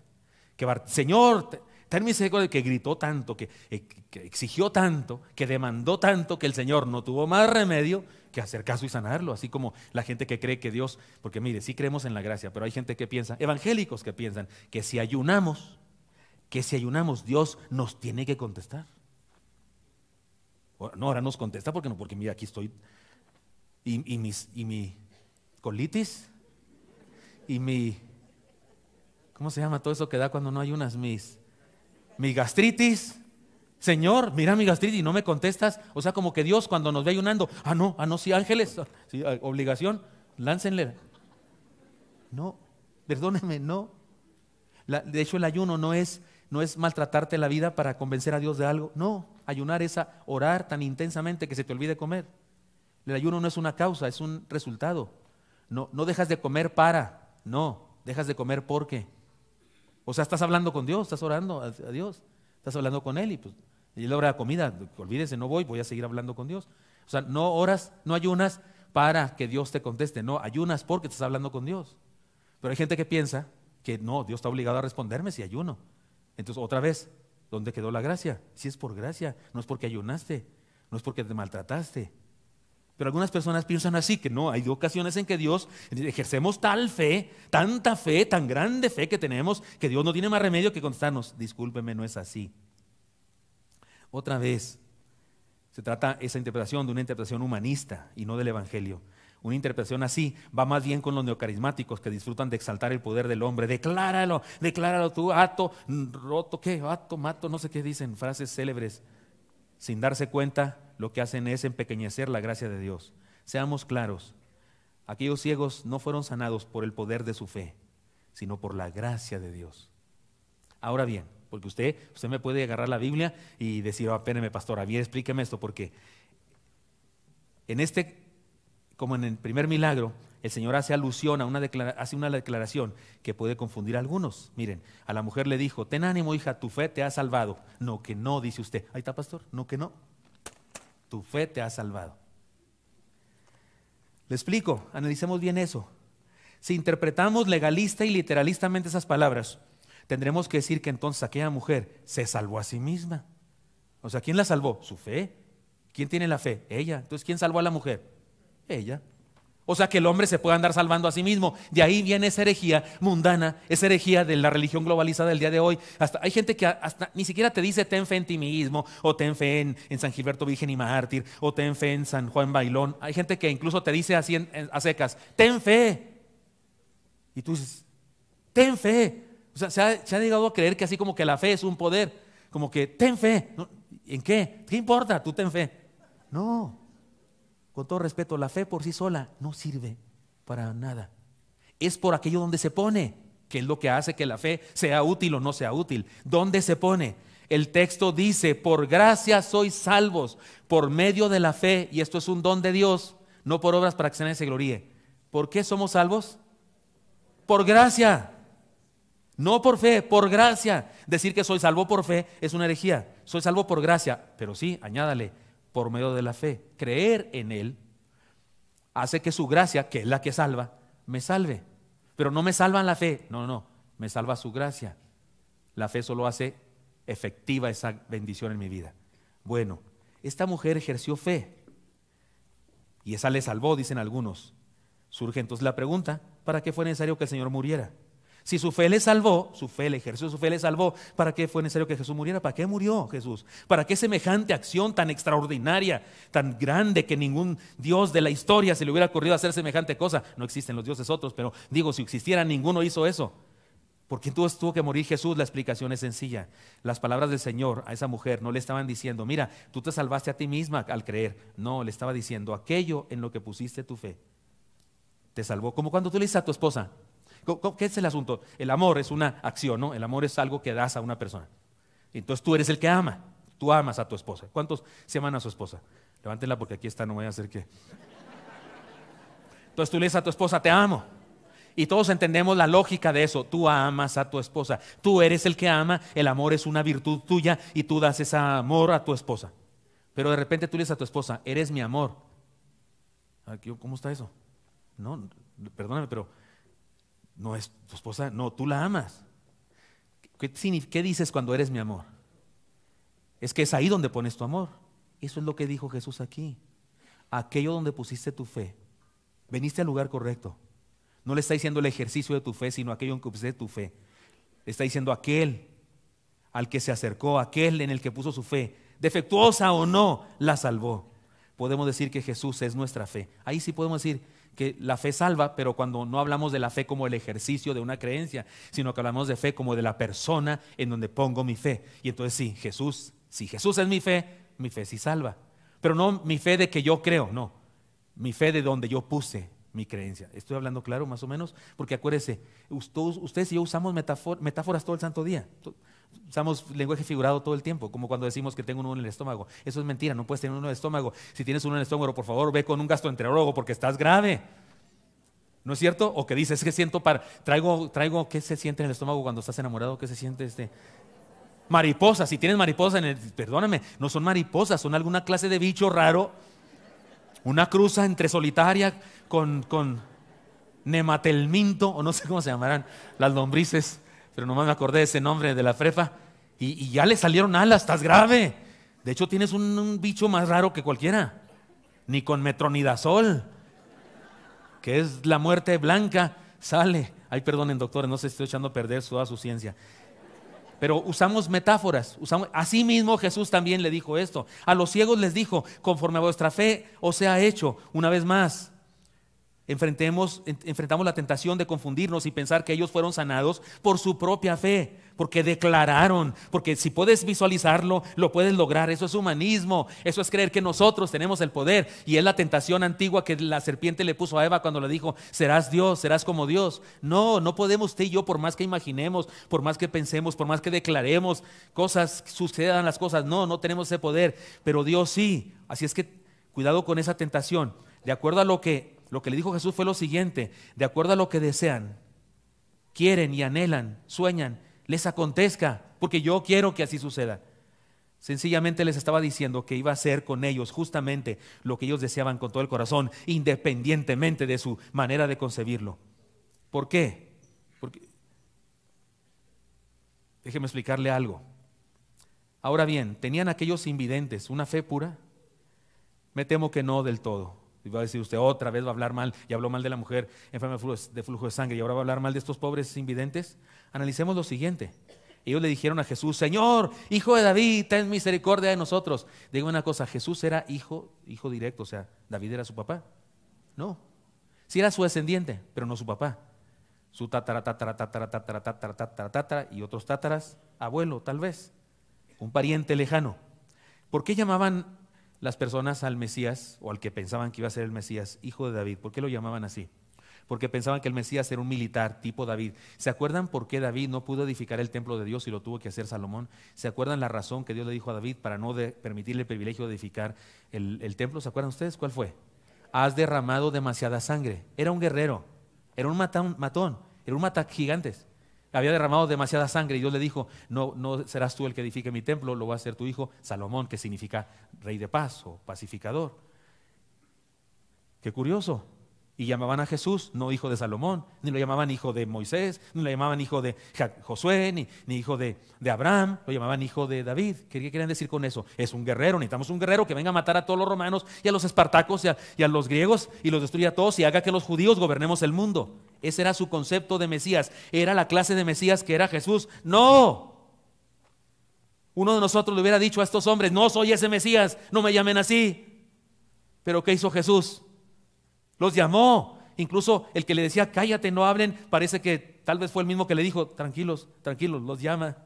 que Señor, ten misericordia, que gritó tanto, que, eh, que, exigió tanto, que demandó tanto, que el Señor no tuvo más remedio que hacer caso y sanarlo. Así como la gente que cree que Dios, porque mire, sí creemos en la gracia, pero hay gente que piensa, evangélicos que piensan, que si ayunamos, que si ayunamos, Dios nos tiene que contestar. No, ahora nos contesta porque no, porque mira, aquí estoy. Y, mis, y mi colitis, y mi, ¿cómo se llama todo eso que da cuando no ayunas? Mis, mi gastritis. Señor, mira mi gastritis y no me contestas. O sea, como que Dios cuando nos ve ayunando, ah, no, ah, no, sí, ángeles, sí, obligación, láncenle. No, perdóneme, no. de hecho, el ayuno no es, no es maltratarte la vida para convencer a Dios de algo. No, ayunar es orar tan intensamente que se te olvide comer. El ayuno no es una causa, es un resultado. No, no dejas de comer para, no, dejas de comer porque. O sea, estás hablando con Dios, estás orando a, Dios, estás hablando con Él y pues y la de comida, olvídese, no voy, voy a seguir hablando con Dios. O sea, no oras, no ayunas para que Dios te conteste, no, ayunas porque estás hablando con Dios. Pero hay gente que piensa que no, Dios está obligado a responderme si ayuno. Entonces, otra vez, ¿Dónde quedó la gracia? Si es por gracia, no es porque ayunaste, no es porque te maltrataste. Pero algunas personas piensan así, que no, hay ocasiones en que Dios ejercemos tal fe, tanta fe, tan grande fe que tenemos, que Dios no tiene más remedio que contestarnos, discúlpeme, no es así. Otra vez, se trata esa interpretación de una interpretación humanista y no del Evangelio. Una interpretación así va más bien con los neocarismáticos que disfrutan de exaltar el poder del hombre. Decláralo, decláralo tú, ato, roto, ¿qué? Ato, mato, no sé qué dicen, frases célebres. Sin darse cuenta, lo que hacen es empequeñecer la gracia de Dios. Seamos claros, aquellos ciegos no fueron sanados por el poder de su fe, sino por la gracia de Dios. Ahora bien, porque usted, usted me puede agarrar la Biblia y decir, oh, pastor, pastora, bien, explíqueme esto, porque en este como en el primer milagro, el Señor hace alusión a una, hace una declaración que puede confundir a algunos. Miren, a la mujer le dijo, ten ánimo hija, tu fe te ha salvado. No, que no, dice usted. Ahí está, pastor. No, que no. Tu fe te ha salvado. Le explico, analicemos bien eso. Si interpretamos legalista y literalistamente esas palabras, tendremos que decir que entonces aquella mujer se salvó a sí misma. O sea, ¿quién la salvó? Su fe. ¿Quién tiene la fe? Ella. Entonces, ¿quién salvó a la mujer? Ella. O sea que el hombre se puede andar salvando a sí mismo. De ahí viene esa herejía mundana, esa herejía de la religión globalizada del día de hoy. Hasta, hay gente que hasta ni siquiera te dice ten fe en ti mismo, o ten fe en, San Gilberto Virgen y Mártir, o ten fe en San Juan Bailón. Hay gente que incluso te dice así a secas, ten fe. Y tú dices, ten fe. O sea, se se ha, llegado a creer que así como que la fe es un poder, como que ten fe. ¿En qué? ¿Qué importa? Tú ten fe. No con todo respeto, la fe por sí sola no sirve para nada. Es por aquello donde se pone, que es lo que hace que la fe sea útil o no sea útil. ¿Dónde se pone? El texto dice, por gracia sois salvos, por medio de la fe, y esto es un don de Dios, no por obras para que se nadie se gloríe. ¿Por qué somos salvos? Por gracia, no por fe, por gracia. Decir que soy salvo por fe es una herejía. Soy salvo por gracia, pero sí, añádale, por medio de la fe. Creer en Él hace que su gracia, que es la que salva, me salve. Pero no me salva en la fe, no, no, me salva su gracia. La fe solo hace efectiva esa bendición en mi vida. Bueno, esta mujer ejerció fe y esa le salvó, dicen algunos. Surge entonces la pregunta, ¿para qué fue necesario que el Señor muriera? Si su fe le salvó, su fe le ejerció, su fe le salvó, ¿para qué fue necesario que Jesús muriera? ¿Para qué murió Jesús? ¿Para qué semejante acción tan extraordinaria, tan grande que ningún Dios de la historia se le hubiera ocurrido hacer semejante cosa? No existen los dioses otros, pero digo, si existiera, ninguno hizo eso. ¿Por qué tuvo que morir Jesús? La explicación es sencilla. Las palabras del Señor a esa mujer no le estaban diciendo, mira, tú te salvaste a ti misma al creer. No, le estaba diciendo, aquello en lo que pusiste tu fe te salvó. Como cuando tú le dices a tu esposa, ¿Qué es el asunto? El amor es una acción, ¿no? El amor es algo que das a una persona. Entonces tú eres el que ama. Tú amas a tu esposa. ¿Cuántos se aman a su esposa? Levántenla porque aquí está, no voy a hacer que. Entonces tú le dices a tu esposa, te amo. Y todos entendemos la lógica de eso. Tú amas a tu esposa. Tú eres el que ama. El amor es una virtud tuya y tú das ese amor a tu esposa. Pero de repente tú le dices a tu esposa, eres mi amor. ¿Cómo está eso? No, perdóname, pero no es tu esposa, no, tú la amas. ¿Qué, ¿Qué dices cuando eres mi amor? Es que es ahí donde pones tu amor. Eso es lo que dijo Jesús aquí. Aquello donde pusiste tu fe. Veniste al lugar correcto. No le está diciendo el ejercicio de tu fe, sino aquello en que pusiste tu fe. Le está diciendo aquel al que se acercó, aquel en el que puso su fe, defectuosa o no, la salvó. Podemos decir que Jesús es nuestra fe. Ahí sí podemos decir que la fe salva, pero cuando no hablamos de la fe como el ejercicio de una creencia, sino que hablamos de fe como de la persona en donde pongo mi fe. Y entonces sí, Jesús, si Jesús es mi fe, mi fe sí salva. Pero no mi fe de que yo creo, no. Mi fe de donde yo puse mi creencia. Estoy hablando claro más o menos, porque acuérdese, ustedes y yo usamos metáforas todo el santo día. Usamos lenguaje figurado todo el tiempo, como cuando decimos que tengo uno en el estómago. Eso es mentira, no puedes tener uno en el estómago. Si tienes uno en el estómago, por favor, ve con un gastroenterólogo porque estás grave. ¿No es cierto? O que dices, que siento para, traigo, traigo, ¿qué se siente en el estómago cuando estás enamorado? ¿Qué se siente este? Mariposas, si tienes mariposas en el, perdóname, no son mariposas, son alguna clase de bicho raro. Una cruza entre solitaria con, con nematelminto, o no sé cómo se llamarán las lombrices pero nomás me acordé de ese nombre de la frefa. Y, ya le salieron alas, estás grave. De hecho, tienes un, bicho más raro que cualquiera. Ni con metronidazol, que es la muerte blanca, sale. Ay, perdonen, doctores, no se estoy echando a perder toda su ciencia. Pero usamos metáforas. Usamos, así mismo Jesús también le dijo esto. A los ciegos les dijo, conforme a vuestra fe os sea hecho. Una vez más, Enfrentemos, enfrentamos la tentación de confundirnos y pensar que ellos fueron sanados por su propia fe, porque declararon, porque si puedes visualizarlo, lo puedes lograr. Eso es humanismo, eso es creer que nosotros tenemos el poder y es la tentación antigua que la serpiente le puso a Eva cuando le dijo, serás Dios, serás como Dios. No, no podemos usted y yo, por más que imaginemos, por más que pensemos, por más que declaremos cosas, sucedan las cosas. No, no tenemos ese poder, pero Dios sí. Así es que cuidado con esa tentación. De acuerdo a lo que lo que le dijo Jesús fue lo siguiente, de acuerdo a lo que desean, quieren y anhelan, sueñan, les acontezca, porque yo quiero que así suceda. Sencillamente les estaba diciendo que iba a ser con ellos justamente lo que ellos deseaban con todo el corazón, independientemente de su manera de concebirlo. ¿Por qué? Porque, déjeme explicarle algo. Ahora bien, ¿tenían aquellos invidentes una fe pura? Me temo que no del todo. Y va a decir usted, otra vez va a hablar mal, y habló mal de la mujer enferma de flujo de sangre, y ahora va a hablar mal de estos pobres invidentes. Analicemos lo siguiente. Ellos le dijeron a Jesús, Señor, hijo de David, ten misericordia de nosotros. Digo una cosa, Jesús era hijo, hijo directo, o sea, David era su papá. No. Sí era su descendiente, pero no su papá. Su tatara, tatara, tatara, tatara, tatara, tatara, tatara, y otros tátaras, abuelo, tal vez. Un pariente lejano. ¿Por qué llamaban las personas al Mesías o al que pensaban que iba a ser el Mesías, hijo de David. ¿Por qué lo llamaban así? Porque pensaban que el Mesías era un militar tipo David. ¿Se acuerdan por qué David no pudo edificar el templo de Dios y lo tuvo que hacer Salomón? ¿Se acuerdan la razón que Dios le dijo a David para no permitirle el privilegio de edificar el, el templo? ¿Se acuerdan ustedes cuál fue? Has derramado demasiada sangre. Era un guerrero, era un matón, era un mata gigantes había derramado demasiada sangre y Dios le dijo, no, no serás tú el que edifique mi templo, lo va a hacer tu hijo Salomón, que significa rey de paz o pacificador. Qué curioso. Y llamaban a Jesús no hijo de Salomón, ni lo llamaban hijo de Moisés, ni lo llamaban hijo de Josué, ni, hijo de, Abraham, lo llamaban hijo de David. ¿Qué querían decir con eso? Es un guerrero, necesitamos un guerrero que venga a matar a todos los romanos y a los espartacos y a, y a los griegos y los destruya a todos y haga que los judíos gobernemos el mundo. Ese era su concepto de Mesías. Era la clase de Mesías que era Jesús. No. Uno de nosotros le hubiera dicho a estos hombres, no soy ese Mesías, no me llamen así. Pero ¿qué hizo Jesús? Los llamó. Incluso el que le decía, cállate, no hablen, parece que tal vez fue el mismo que le dijo, tranquilos, tranquilos, los llama.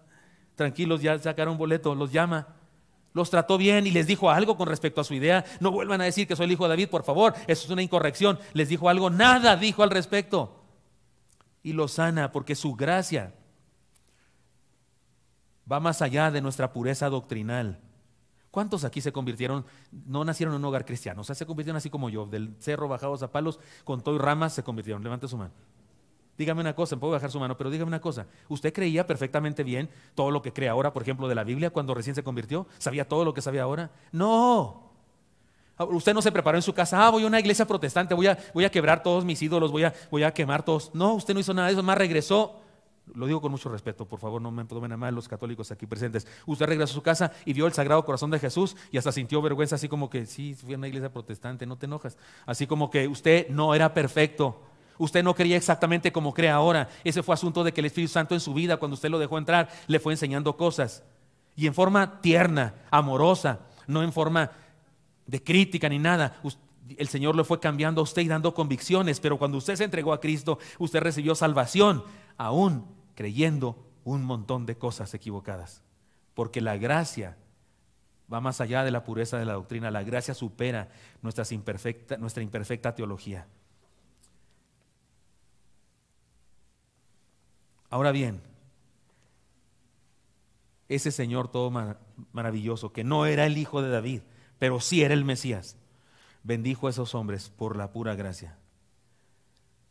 Tranquilos, ya sacaron boleto, los llama. Los trató bien y les dijo algo con respecto a su idea. No vuelvan a decir que soy el hijo de David, por favor. Eso es una incorrección. Les dijo algo, nada dijo al respecto. Y lo sana porque su gracia va más allá de nuestra pureza doctrinal. ¿Cuántos aquí se convirtieron, no nacieron en un hogar cristiano? O sea, se convirtieron así como yo, del cerro bajados a palos, con todo y ramas se convirtieron. Levante su mano. Dígame una cosa, puedo bajar su mano, pero dígame una cosa. ¿Usted creía perfectamente bien todo lo que cree ahora, por ejemplo, de la Biblia cuando recién se convirtió? ¿Sabía todo lo que sabía ahora? No. Usted no se preparó en su casa, ah, voy a una iglesia protestante, voy a, voy a quebrar todos mis ídolos, voy a, voy a quemar todos. No, usted no hizo nada de eso, más regresó lo digo con mucho respeto, por favor, no me tomen a mal los católicos aquí presentes. Usted regresó a su casa y vio el Sagrado Corazón de Jesús y hasta sintió vergüenza, así como que, sí, fui a una iglesia protestante, no te enojas. Así como que usted no era perfecto. Usted no creía exactamente como cree ahora. Ese fue asunto de que el Espíritu Santo en su vida, cuando usted lo dejó entrar, le fue enseñando cosas. Y en forma tierna, amorosa, no en forma de crítica ni nada. El Señor lo fue cambiando a usted y dando convicciones, pero cuando usted se entregó a Cristo, usted recibió salvación, aún creyendo un montón de cosas equivocadas. Porque la gracia va más allá de la pureza de la doctrina, la gracia supera nuestra imperfecta teología. Ahora bien, ese Señor todo maravilloso, que no era el hijo de David, pero sí era el Mesías, bendijo a esos hombres por la pura gracia.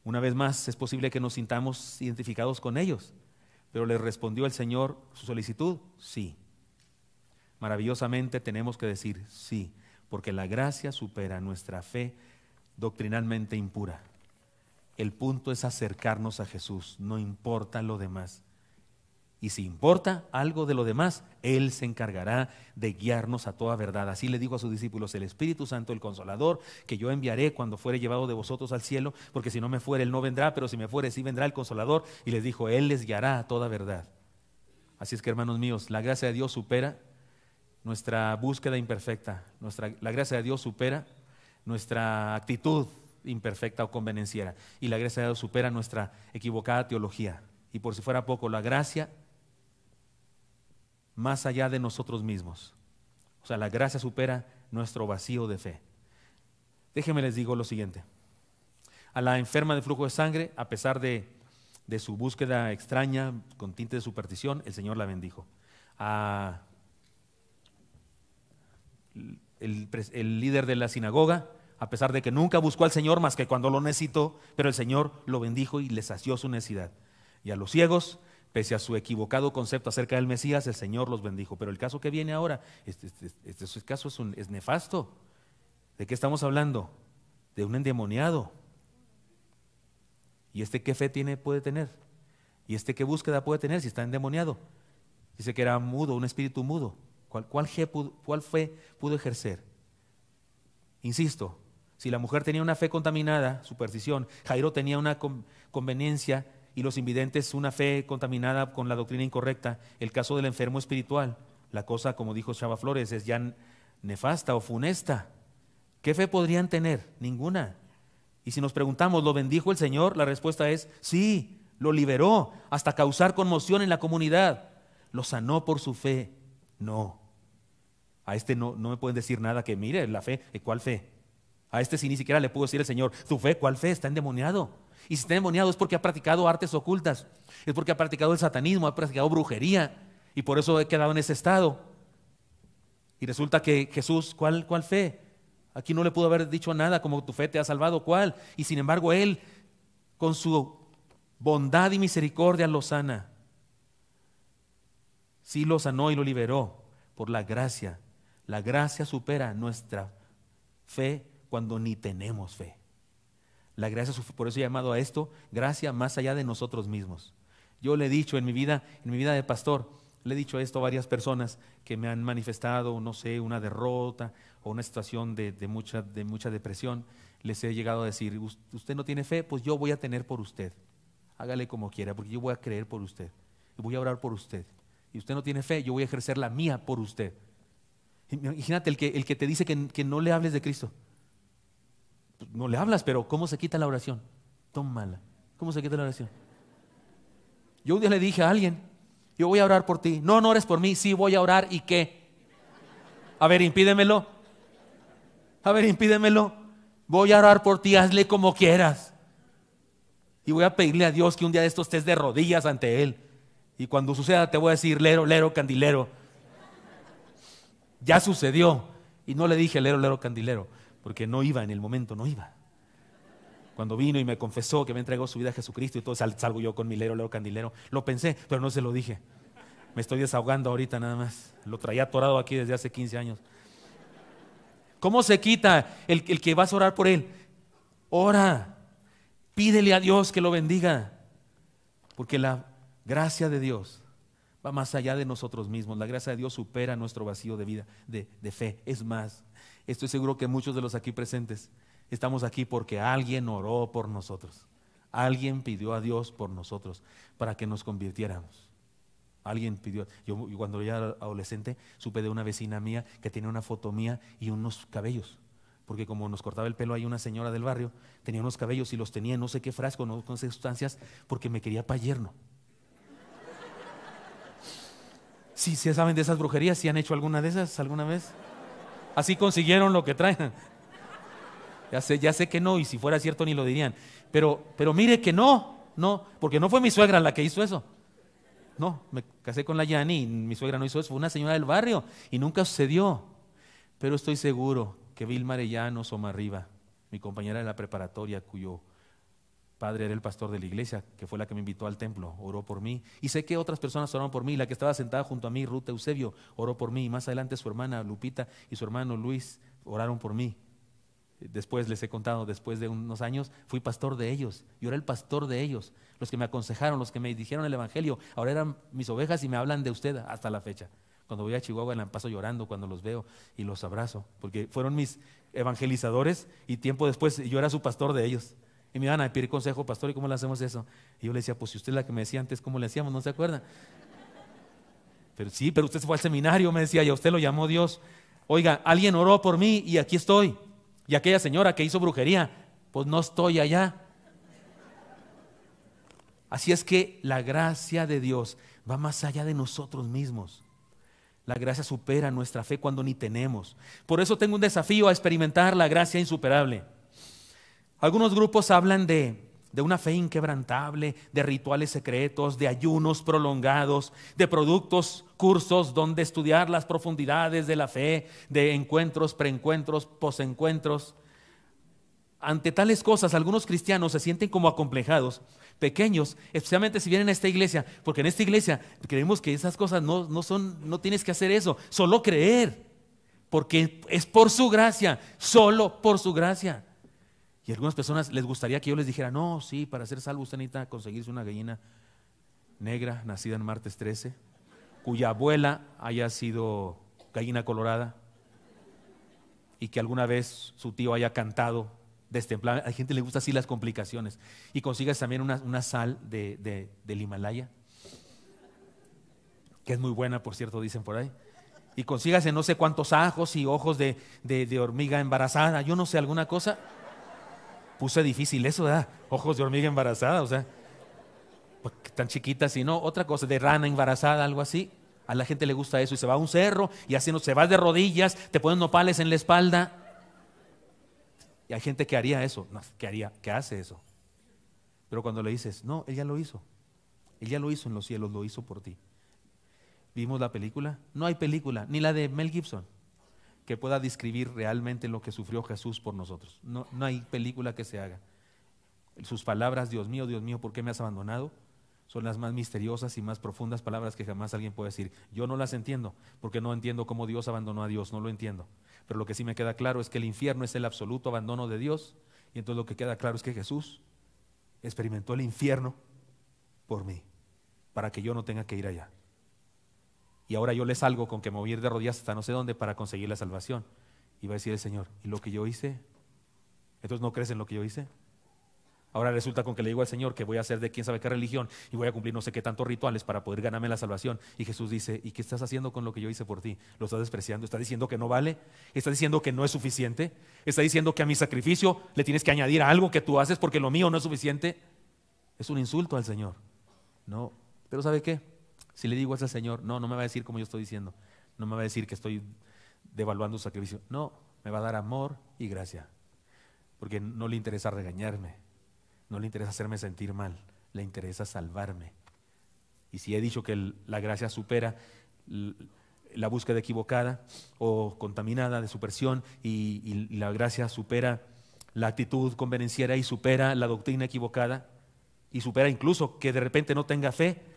Una vez más, es posible que nos sintamos identificados con ellos, pero le respondió el Señor su solicitud, sí. Maravillosamente tenemos que decir sí, porque la gracia supera nuestra fe doctrinalmente impura. El punto es acercarnos a Jesús, no importa lo demás. Y si importa algo de lo demás, Él se encargará de guiarnos a toda verdad. Así le dijo a sus discípulos, el Espíritu Santo, el Consolador, que yo enviaré cuando fuere llevado de vosotros al cielo, porque si no me fuere, Él no vendrá, pero si me fuere, sí vendrá el Consolador. Y les dijo, Él les guiará a toda verdad. Así es que, hermanos míos, la gracia de Dios supera nuestra búsqueda imperfecta. Nuestra, la gracia de Dios supera nuestra actitud imperfecta o convenenciera. Y la gracia de Dios supera nuestra equivocada teología. Y por si fuera poco, la gracia más allá de nosotros mismos. O sea, la gracia supera nuestro vacío de fe. Déjenme les digo lo siguiente. A la enferma de flujo de sangre, a pesar de, su búsqueda extraña, con tinte de superstición, el Señor la bendijo. A el, el líder de la sinagoga, a pesar de que nunca buscó al Señor más que cuando lo necesitó, pero el Señor lo bendijo y le sació su necesidad. Y a los ciegos, Pese a su equivocado concepto acerca del Mesías, el Señor los bendijo. Pero el caso que viene ahora, este, este, este caso es, es nefasto. ¿De qué estamos hablando? De un endemoniado. ¿Y este qué fe tiene, puede tener? ¿Y este qué búsqueda puede tener si está endemoniado? Dice que era mudo, un espíritu mudo. ¿Cuál, cuál, cuál fe pudo ejercer? Insisto, si la mujer tenía una fe contaminada, superstición, Jairo tenía una conveniencia y los invidentes una fe contaminada con la doctrina incorrecta. El caso del enfermo espiritual, la cosa, como dijo Chava Flores, es ya nefasta o funesta. ¿Qué fe podrían tener? Ninguna. Y si nos preguntamos, ¿lo bendijo el Señor? La respuesta es sí, lo liberó hasta causar conmoción en la comunidad. Lo sanó por su fe. No. A este no, no me pueden decir nada que mire la fe, ¿cuál fe? A este sí ni siquiera le puedo decir el Señor, tu fe, ¿cuál fe? Está endemoniado. Y si está endemoniado es porque ha practicado artes ocultas, es porque ha practicado el satanismo, ha practicado brujería y por eso he quedado en ese estado. Y resulta que Jesús, ¿cuál, cuál fe? Aquí no le pudo haber dicho nada como tu fe te ha salvado, ¿cuál? Y sin embargo Él, con su bondad y misericordia, lo sana. Sí lo sanó y lo liberó por la gracia. La gracia supera nuestra fe cuando ni tenemos fe. La gracia, por eso he llamado a esto, gracia más allá de nosotros mismos. Yo le he dicho en mi vida, en mi vida de pastor, le he dicho esto a varias personas que me han manifestado, no sé, una derrota o una situación de, mucha, de mucha depresión. Les he llegado a decir, usted no tiene fe, pues yo voy a tener por usted. Hágale como quiera, porque yo voy a creer por usted. Y voy a orar por usted. Y usted no tiene fe, yo voy a ejercer la mía por usted. Imagínate el que, el que te dice que, que no le hables de Cristo. Pues, no le hablas, pero ¿cómo se quita la oración? Tómala. ¿Cómo se quita la oración? Yo un día le dije a alguien, yo voy a orar por ti. No, no ores por mí, sí voy a orar y qué. A ver, impídemelo. A ver, impídemelo. Voy a orar por ti, hazle como quieras. Y voy a pedirle a Dios que un día de estos estés de rodillas ante Él. Y cuando suceda te voy a decir, lero, lero, candilero. Ya sucedió. Y no le dije, lero, lero, candilero porque no iba en el momento, no iba. Cuando vino y me confesó que me entregó su vida a Jesucristo y todo, salgo yo con mi lero, lero candilero. Lo pensé, pero no se lo dije. Me estoy desahogando ahorita nada más. Lo traía atorado aquí desde hace 15 años. ¿Cómo se quita el, que vas a orar por él? Ora, pídele a Dios que lo bendiga, porque la gracia de Dios va más allá de nosotros mismos. La gracia de Dios supera nuestro vacío de vida, de fe. Es más, estoy seguro que muchos de los aquí presentes estamos aquí porque alguien oró por nosotros. Alguien pidió a Dios por nosotros para que nos convirtiéramos. Alguien pidió. Yo cuando era adolescente supe de una vecina mía que tenía una foto mía y unos cabellos. Porque como nos cortaba el pelo ahí una señora del barrio, tenía unos cabellos y los tenía en no sé qué frasco, no sé sustancias, porque me quería para yerno. Sí, sí saben de esas brujerías, si han hecho alguna de esas alguna vez. Así consiguieron lo que traen. Ya sé, que no, y si fuera cierto ni lo dirían. Pero, pero mire que no, no, porque no fue mi suegra la que hizo eso. No, me casé con la Yani y mi suegra no hizo eso, fue una señora del barrio y nunca sucedió. Pero estoy seguro que Vilma Arellano Somarriba, mi compañera de la preparatoria, cuyo padre era el pastor de la iglesia, que fue la que me invitó al templo, oró por mí. Y sé que otras personas oraron por mí. La que estaba sentada junto a mí, Ruth Eusebio, oró por mí. Y más adelante su hermana Lupita y su hermano Luis oraron por mí. Después les he contado, después de unos años, fui pastor de ellos. Yo era el pastor de ellos. Los que me aconsejaron, los que me dijeron el Evangelio, ahora eran mis ovejas y me hablan de usted hasta la fecha. Cuando voy a Chihuahua la paso llorando cuando los veo y los abrazo, porque fueron mis evangelizadores y tiempo después yo era su pastor de ellos. Y me iban a pedir consejo, pastor, ¿y cómo le hacemos eso? Y yo le decía, pues si usted es la que me decía antes cómo le hacíamos, ¿no se acuerda? Pero sí, pero usted fue al seminario, me decía, y a usted lo llamó Dios. Oiga, alguien oró por mí y aquí estoy. Y aquella señora que hizo brujería, pues no estoy allá. Así es que la gracia de Dios va más allá de nosotros mismos. La gracia supera nuestra fe cuando ni tenemos. Por eso tengo un desafío a experimentar la gracia insuperable. Algunos grupos hablan de, una fe inquebrantable, de rituales secretos, de ayunos prolongados, de productos, cursos donde estudiar las profundidades de la fe, de encuentros, preencuentros, posencuentros. Ante tales cosas, algunos cristianos se sienten como acomplejados, pequeños, especialmente si vienen a esta iglesia, porque en esta iglesia creemos que esas cosas no, no son, no tienes que hacer eso, solo creer, porque es por su gracia, solo por su gracia. Y algunas personas les gustaría que yo les dijera, no, sí, para ser salvo usted necesita conseguirse una gallina negra, nacida en martes 13, cuya abuela haya sido gallina colorada y que alguna vez su tío haya cantado destemplada. A gente le gusta así las complicaciones. Y consigas también una, sal de, del Himalaya, que es muy buena, por cierto, dicen por ahí. Y consigas no sé cuántos ajos y ojos de, de hormiga embarazada, yo no sé, alguna cosa puse difícil eso, ¿verdad? Ojos de hormiga embarazada, o sea, pues, tan chiquitas y no, otra cosa, de rana embarazada, algo así. A la gente le gusta eso y se va a un cerro y así no, se va de rodillas, te ponen nopales en la espalda. Y hay gente que haría eso, no, que haría, que hace eso. Pero cuando le dices, no, ella lo hizo. Ella lo hizo en los cielos, lo hizo por ti. ¿Vimos la película? No hay película, ni la de Mel Gibson que pueda describir realmente lo que sufrió Jesús por nosotros. No, no hay película que se haga. Sus palabras, Dios mío, Dios mío, ¿por qué me has abandonado? Son las más misteriosas y más profundas palabras que jamás alguien puede decir. Yo no las entiendo, porque no entiendo cómo Dios abandonó a Dios, no lo entiendo. Pero lo que sí me queda claro es que el infierno es el absoluto abandono de Dios, y entonces lo que queda claro es que Jesús experimentó el infierno por mí, para que yo no tenga que ir allá y ahora yo le salgo con que me de rodillas hasta no sé dónde para conseguir la salvación. Y va a decir el Señor, ¿y lo que yo hice? Entonces no crees en lo que yo hice. Ahora resulta con que le digo al Señor que voy a hacer de quién sabe qué religión y voy a cumplir no sé qué tantos rituales para poder ganarme la salvación. Y Jesús dice, ¿y qué estás haciendo con lo que yo hice por ti? ¿Lo estás despreciando? ¿Estás diciendo que no vale? ¿Estás diciendo que no es suficiente? ¿Estás diciendo que a mi sacrificio le tienes que añadir algo que tú haces porque lo mío no es suficiente? Es un insulto al Señor. No, pero ¿sabe qué? Si le digo eso al Señor, no, no me va a decir como yo estoy diciendo. No me va a decir que estoy devaluando su sacrificio. No, me va a dar amor y gracia. Porque no le interesa regañarme. No le interesa hacerme sentir mal. Le interesa salvarme. Y si he dicho que la gracia supera la búsqueda equivocada o contaminada de supersión y, y la gracia supera la actitud convenenciera y supera la doctrina equivocada y supera incluso que de repente no tenga fe,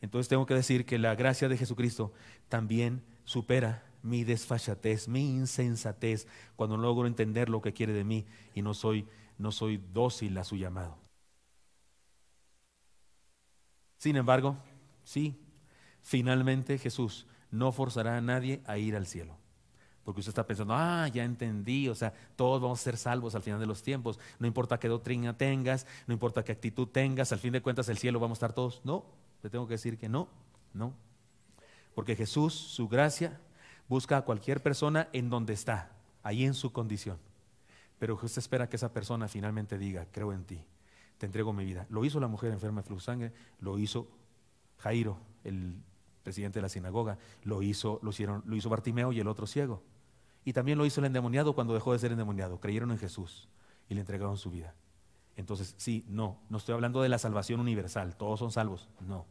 entonces tengo que decir que la gracia de Jesucristo también supera mi desfachatez, mi insensatez, cuando no logro entender lo que quiere de mí y no soy, no soy dócil a su llamado. Sin embargo, sí, finalmente Jesús no forzará a nadie a ir al cielo. Porque usted está pensando, ah, ya entendí, o sea, todos vamos a ser salvos al final de los tiempos. No importa qué doctrina tengas, no importa qué actitud tengas, al fin de cuentas el cielo vamos a estar todos. No, le tengo que decir que no, no. Porque Jesús, su gracia, busca a cualquier persona en donde está, ahí en su condición. Pero Jesús espera que esa persona finalmente diga, creo en ti, te entrego mi vida. Lo hizo la mujer enferma de flujo sangre, lo hizo Jairo, el presidente de la sinagoga, lo hizo, lo hicieron, lo hizo Bartimeo y el otro ciego. Y también lo hizo el endemoniado cuando dejó de ser endemoniado. Creyeron en Jesús y le entregaron su vida. Entonces, sí, no, no estoy hablando de la salvación universal. Todos son salvos. No,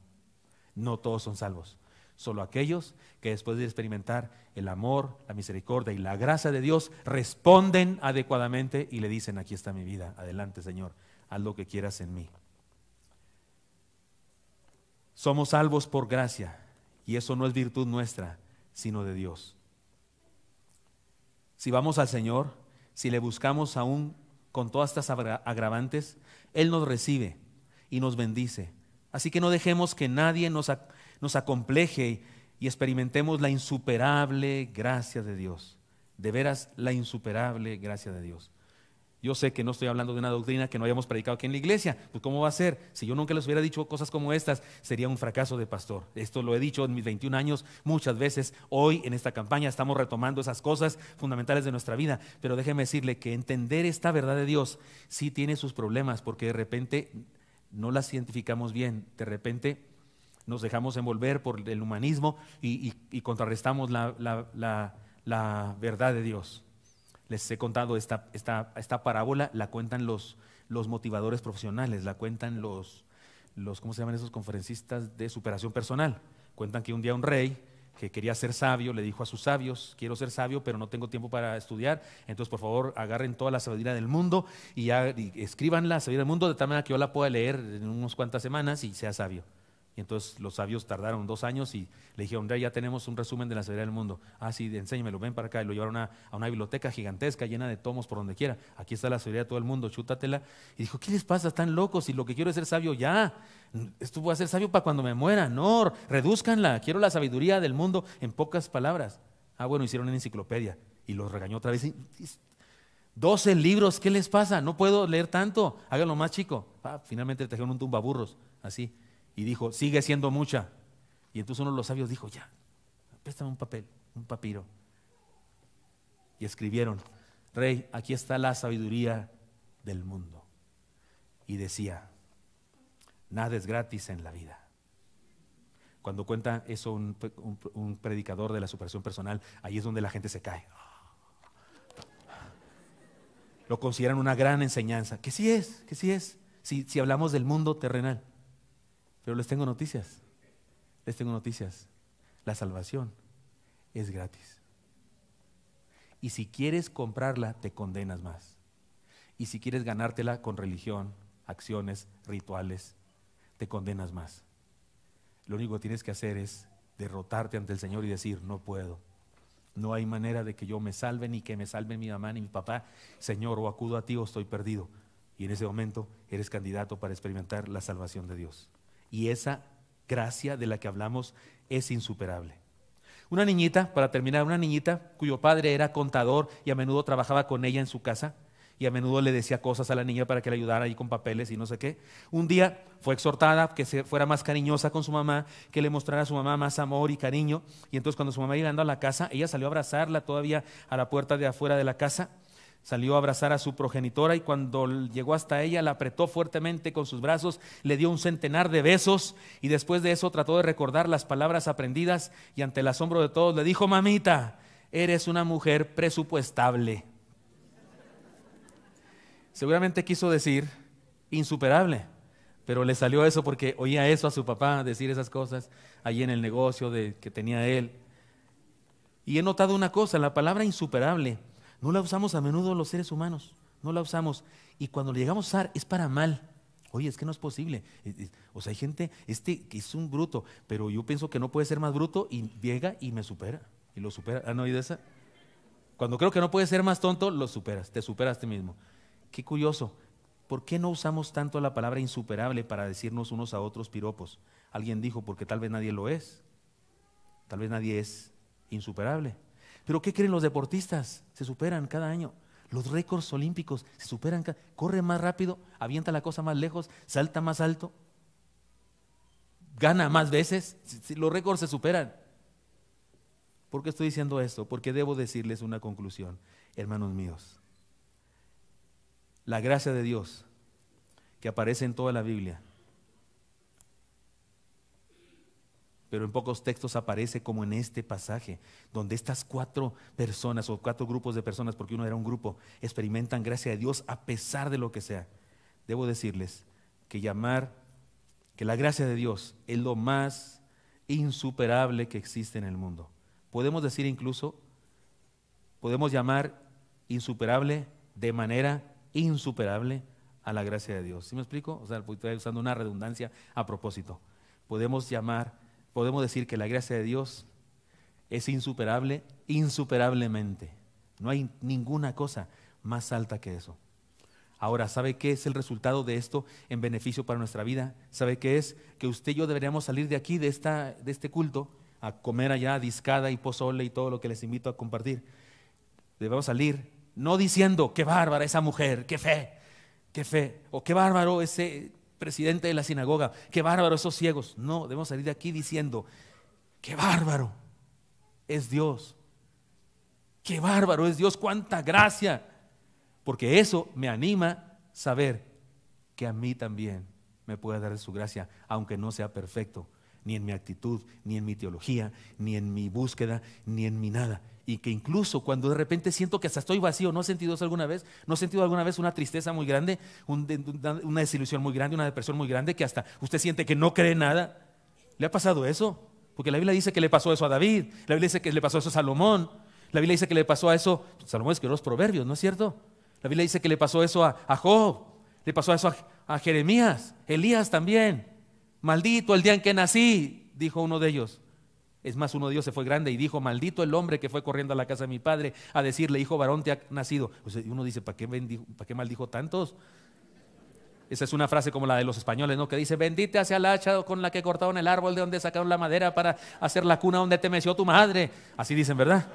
no todos son salvos. Solo aquellos que después de experimentar el amor, la misericordia y la gracia de Dios responden adecuadamente y le dicen, aquí está mi vida, adelante Señor, haz lo que quieras en mí. Somos salvos por gracia y eso no es virtud nuestra, sino de Dios si vamos al Señor, si le buscamos aún con todas estas agravantes, Él nos recibe y nos bendice. Así que no dejemos que nadie nos, nos acompleje y experimentemos la insuperable gracia de Dios. De veras, la insuperable gracia de Dios. Yo sé que no estoy hablando de una doctrina que no hayamos predicado aquí en la iglesia. Pues ¿cómo va a ser? Si yo nunca les hubiera dicho cosas como estas, sería un fracaso de pastor. Esto lo he dicho en mis 21 años muchas veces. Hoy en esta campaña estamos retomando esas cosas fundamentales de nuestra vida. Pero déjeme decirle que entender esta verdad de Dios sí tiene sus problemas porque de repente no las identificamos bien. De repente nos dejamos envolver por el humanismo y, contrarrestamos la verdad de Dios les he contado esta, esta, esta parábola, la cuentan los, los motivadores profesionales, la cuentan los, los, ¿cómo se llaman esos conferencistas de superación personal? Cuentan que un día un rey que quería ser sabio le dijo a sus sabios, quiero ser sabio, pero no tengo tiempo para estudiar, entonces por favor agarren toda la sabiduría del mundo y, escriban la sabiduría del mundo de tal manera que yo la pueda leer en unas cuantas semanas y sea sabio. Y entonces los sabios tardaron dos años y le dijeron, ya tenemos un resumen de la sabiduría del mundo. Ah, sí, enséñamelo, ven para acá. Y lo llevaron a, una biblioteca gigantesca llena de tomos por donde quiera. Aquí está la sabiduría de todo el mundo, chútatela. Y dijo, ¿qué les pasa? Están locos y lo que quiero es ser sabio ya. Esto voy a ser sabio para cuando me muera. No, reduzcanla. Quiero la sabiduría del mundo en pocas palabras. Ah, bueno, hicieron una enciclopedia y los regañó otra vez. 12 libros, ¿qué les pasa? No puedo leer tanto. Háganlo más chico. Ah, finalmente trajeron un tumbaburros, así y dijo, sigue siendo mucha. Y entonces uno de los sabios dijo, ya, préstame un papel, un papiro. Y escribieron, Rey, aquí está la sabiduría del mundo. Y decía, nada es gratis en la vida. Cuando cuenta eso un, un, predicador de la superación personal, ahí es donde la gente se cae. Lo consideran una gran enseñanza, que sí es, que sí es, si, si hablamos del mundo terrenal. Pero les tengo noticias. Les tengo noticias. La salvación es gratis. Y si quieres comprarla, te condenas más. Y si quieres ganártela con religión, acciones, rituales, te condenas más. Lo único que tienes que hacer es derrotarte ante el Señor y decir, no puedo. No hay manera de que yo me salve, ni que me salve mi mamá ni mi papá. Señor, o acudo a ti o estoy perdido. Y en ese momento eres candidato para experimentar la salvación de Dios. Y esa gracia de la que hablamos es insuperable. Una niñita, para terminar, una niñita cuyo padre era contador y a menudo trabajaba con ella en su casa y a menudo le decía cosas a la niña para que le ayudara ahí con papeles y no sé qué. Un día fue exhortada que fuera más cariñosa con su mamá, que le mostrara a su mamá más amor y cariño. Y entonces cuando su mamá andando a la casa, ella salió a abrazarla todavía a la puerta de afuera de la casa Salió a abrazar a su progenitora y cuando llegó hasta ella la apretó fuertemente con sus brazos, le dio un centenar de besos y después de eso trató de recordar las palabras aprendidas y ante el asombro de todos le dijo, mamita, eres una mujer presupuestable. Seguramente quiso decir insuperable, pero le salió eso porque oía eso a su papá decir esas cosas allí en el negocio de, que tenía él. Y he notado una cosa, la palabra insuperable no la usamos a menudo los seres humanos, no la usamos. Y cuando la llegamos a usar es para mal. Oye, es que no es posible. O sea, hay gente, este es un bruto, pero yo pienso que no puede ser más bruto y llega y me supera. y lo superas. ¿Han oído esa? Cuando creo que no puedes ser más tonto, lo superas, te superas a ti mismo. Qué curioso. ¿Por qué no usamos tanto la palabra insuperable para decirnos unos a otros piropos? Alguien dijo, porque tal vez nadie lo es. Tal vez nadie es insuperable. Pero ¿qué creen los deportistas? Se superan cada año. Los récords olímpicos se superan, corre más rápido, avienta la cosa más lejos, salta más alto, gana más veces. Los récords se superan. ¿Por qué estoy diciendo esto? Porque debo decirles una conclusión, hermanos míos. La gracia de Dios que aparece en toda la Biblia pero en pocos textos aparece como en este pasaje, donde estas cuatro personas o cuatro grupos de personas, porque uno era un grupo, experimentan gracia de Dios a pesar de lo que sea. Debo decirles que llamar, que la gracia de Dios es lo más insuperable que existe en el mundo. Podemos decir incluso, podemos llamar insuperable de manera insuperable a la gracia de Dios. ¿Sí me explico? O sea, estoy usando una redundancia a propósito. Podemos llamar podemos decir que la gracia de Dios es insuperable, insuperablemente. No hay ninguna cosa más alta que eso. Ahora, ¿sabe qué es el resultado de esto en beneficio para nuestra vida? ¿Sabe qué es? Que usted y yo deberíamos salir de aquí, de, esta, de este culto, a comer allá discada y pozole y todo lo que les invito a compartir. Debemos salir no diciendo, qué bárbara esa mujer, qué fe, qué fe, o qué bárbaro ese presidente de la sinagoga, qué bárbaro esos ciegos. No, debemos salir de aquí diciendo, qué bárbaro es Dios. Qué bárbaro es Dios, cuánta gracia. Porque eso me anima saber que a mí también me puede dar su gracia, aunque no sea perfecto, ni en mi actitud, ni en mi teología, ni en mi búsqueda, ni en mi nada y que incluso cuando de repente siento que hasta estoy vacío, ¿no has sentido eso alguna vez? ¿No has sentido alguna vez una tristeza muy grande, una desilusión muy grande, una depresión muy grande que hasta usted siente que no cree nada? ¿Le ha pasado eso? Porque la Biblia dice que le pasó eso a David, la Biblia dice que le pasó eso a Salomón, la Biblia dice que le pasó a eso, Salomón escribió los proverbios, ¿no es cierto? La Biblia dice que le pasó eso a, Job, le pasó eso a, a Jeremías, Elías también. Maldito el día en que nací, dijo uno de ellos. Es más, uno de ellos se fue grande y dijo, maldito el hombre que fue corriendo a la casa de mi padre a decirle, hijo varón, te ha nacido. uno dice, ¿para qué, ¿para qué maldijo tantos? Esa es una frase como la de los españoles, ¿no? Que dice, bendite hacia el hacha con la que cortaron el árbol de donde sacaron la madera para hacer la cuna donde te meció tu madre. Así dicen, ¿verdad?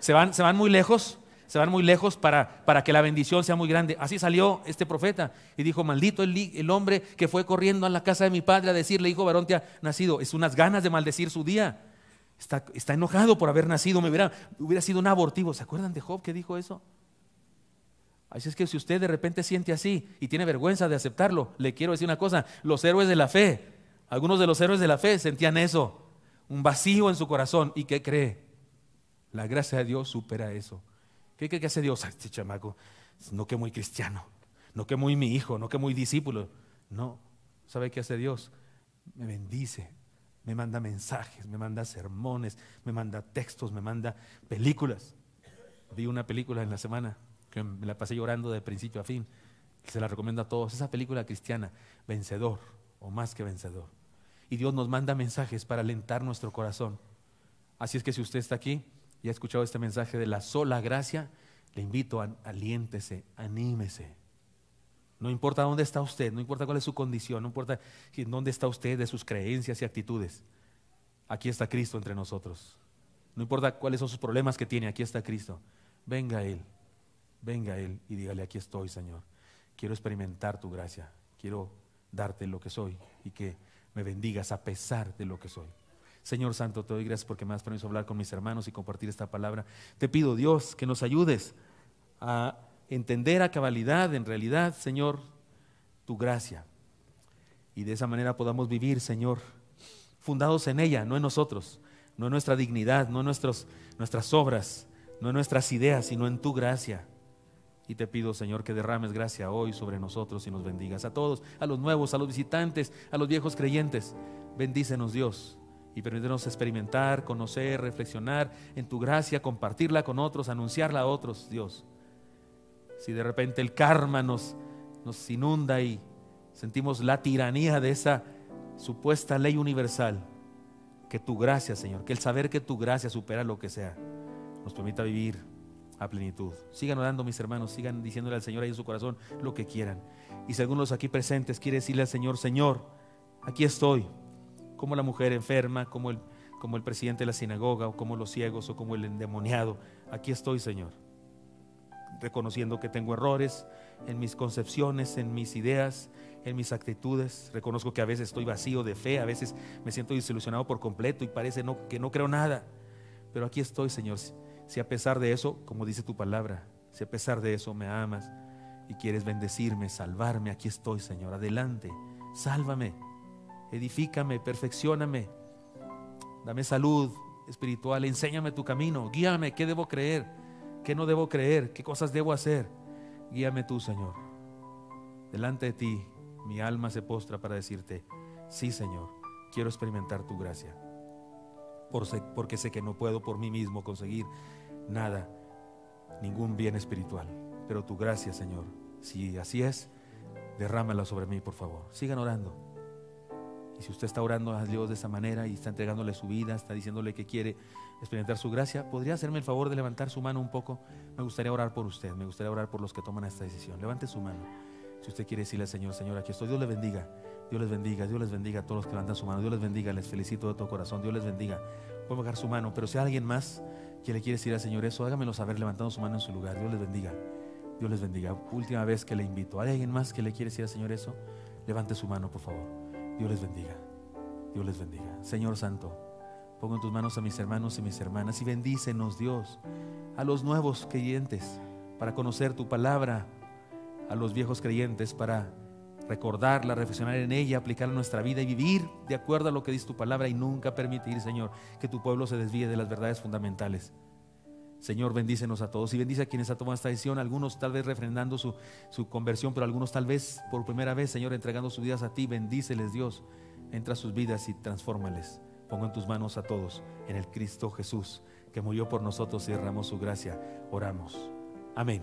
Se van, se van muy lejos, se van muy lejos para, para, que la bendición sea muy grande. Así salió este profeta y dijo, maldito el, el, hombre que fue corriendo a la casa de mi padre a decirle, hijo varón, te ha nacido. Es unas ganas de maldecir su día. Está, enojado por haber nacido, me hubiera, hubiera sido un abortivo. ¿Se acuerdan de Job que dijo eso? Así es que si usted de repente siente así y tiene vergüenza de aceptarlo, le quiero decir una cosa, los héroes de la fe, algunos de los héroes de la fe sentían eso, un vacío en su corazón. ¿Y qué cree? La gracia de Dios supera eso. ¿Qué cree que hace Dios? este chamaco, no que muy cristiano, no que muy mi hijo, no que muy discípulo. No, ¿sabe qué hace Dios? Me bendice, me manda mensajes, me manda sermones, me manda textos, me manda películas. Vi una película en la semana que me la pasé llorando de principio a fin, se la recomiendo a todos. Esa película cristiana, vencedor o más que vencedor. Y Dios nos manda mensajes para alentar nuestro corazón. Así es que si usted está aquí y ha escuchado este mensaje de la sola gracia, le invito a aliéntese, anímese. No importa dónde está usted, no importa cuál es su condición, no importa dónde está usted de sus creencias y actitudes. Aquí está Cristo entre nosotros. No importa cuáles son sus problemas que tiene, aquí está Cristo. Venga Él, venga Él y dígale, aquí estoy, Señor. Quiero experimentar tu gracia, quiero darte lo que soy y que me bendigas a pesar de lo que soy. Señor Santo, te doy gracias porque me has permitido hablar con mis hermanos y compartir esta palabra. Te pido, Dios, que nos ayudes a entender a cabalidad, en realidad, Señor, tu gracia. Y de esa manera podamos vivir, Señor, fundados en ella, no en nosotros, no en nuestra dignidad, no en nuestros, nuestras obras, no en nuestras ideas, sino en tu gracia. Y te pido, Señor, que derrames gracia hoy sobre nosotros y nos bendigas a todos, a los nuevos, a los visitantes, a los viejos creyentes. Bendícenos, Dios, y permítenos experimentar, conocer, reflexionar en tu gracia, compartirla con otros, anunciarla a otros, Dios si de repente el karma nos, nos inunda y sentimos la tiranía de esa supuesta ley universal, que tu gracia, Señor, que el saber que tu gracia supera lo que sea, nos permita vivir a plenitud. Sigan orando, mis hermanos, sigan diciéndole al Señor ahí en su corazón lo que quieran. Y si algunos aquí presentes quiere decirle al Señor, Señor, aquí estoy, como la mujer enferma, como el, como el presidente de la sinagoga, o como los ciegos, o como el endemoniado, aquí estoy, Señor, reconociendo que tengo errores en mis concepciones, en mis ideas, en mis actitudes. Reconozco que a veces estoy vacío de fe, a veces me siento desilusionado por completo y parece no, que no creo nada. Pero aquí estoy, Señor. Si a pesar de eso, como dice tu palabra, si a pesar de eso me amas y quieres bendecirme, salvarme, aquí estoy, Señor. Adelante, sálvame, edifícame, perfeccioname, dame salud espiritual, enséñame tu camino, guíame, qué debo creer, qué no debo creer, qué cosas debo hacer. Guíame tú, Señor. Delante de ti mi alma se postra para decirte, sí Señor, quiero experimentar tu gracia, porque sé que no puedo por mí mismo conseguir nada, ningún bien espiritual, pero tu gracia Señor, si así es, derrámala sobre mí, por favor. Sigan orando. Y si usted está orando a Dios de esa manera y está entregándole su vida, está diciéndole que quiere experimentar su gracia, ¿podría hacerme el favor de levantar su mano un poco? Me gustaría orar por usted, me gustaría orar por los que toman esta decisión. Levante su mano. Si usted quiere decirle al Señor, Señor, aquí estoy, Dios le bendiga. Dios les bendiga, Dios les bendiga a todos los que levantan su mano. Dios les bendiga, les felicito de todo corazón. Dios les bendiga. Pueden bajar su mano, pero si hay alguien más que le quiere decir al Señor eso, hágamelo saber levantando su mano en su lugar. Dios les bendiga. Dios les bendiga. Última vez que le invito. ¿Hay alguien más que le quiere decir al Señor eso? Levante su mano, por favor. Dios les bendiga. Dios les bendiga. Señor Santo, pongo en tus manos a mis hermanos y mis hermanas y bendícenos, Dios, a los nuevos creyentes para conocer tu palabra a los viejos creyentes para recordarla, reflexionar en ella, aplicarla en nuestra vida y vivir de acuerdo a lo que dice tu palabra y nunca permitir, Señor, que tu pueblo se desvíe de las verdades fundamentales. Señor, bendícenos a todos y bendice a quienes han tomado esta decisión, algunos tal vez refrendando su, su conversión, pero algunos tal vez por primera vez, Señor, entregando sus vidas a ti. Bendíceles, Dios, entra a sus vidas y transfórmales. Pongo en tus manos a todos, en el Cristo Jesús, que murió por nosotros y derramó su gracia. Oramos. Amén.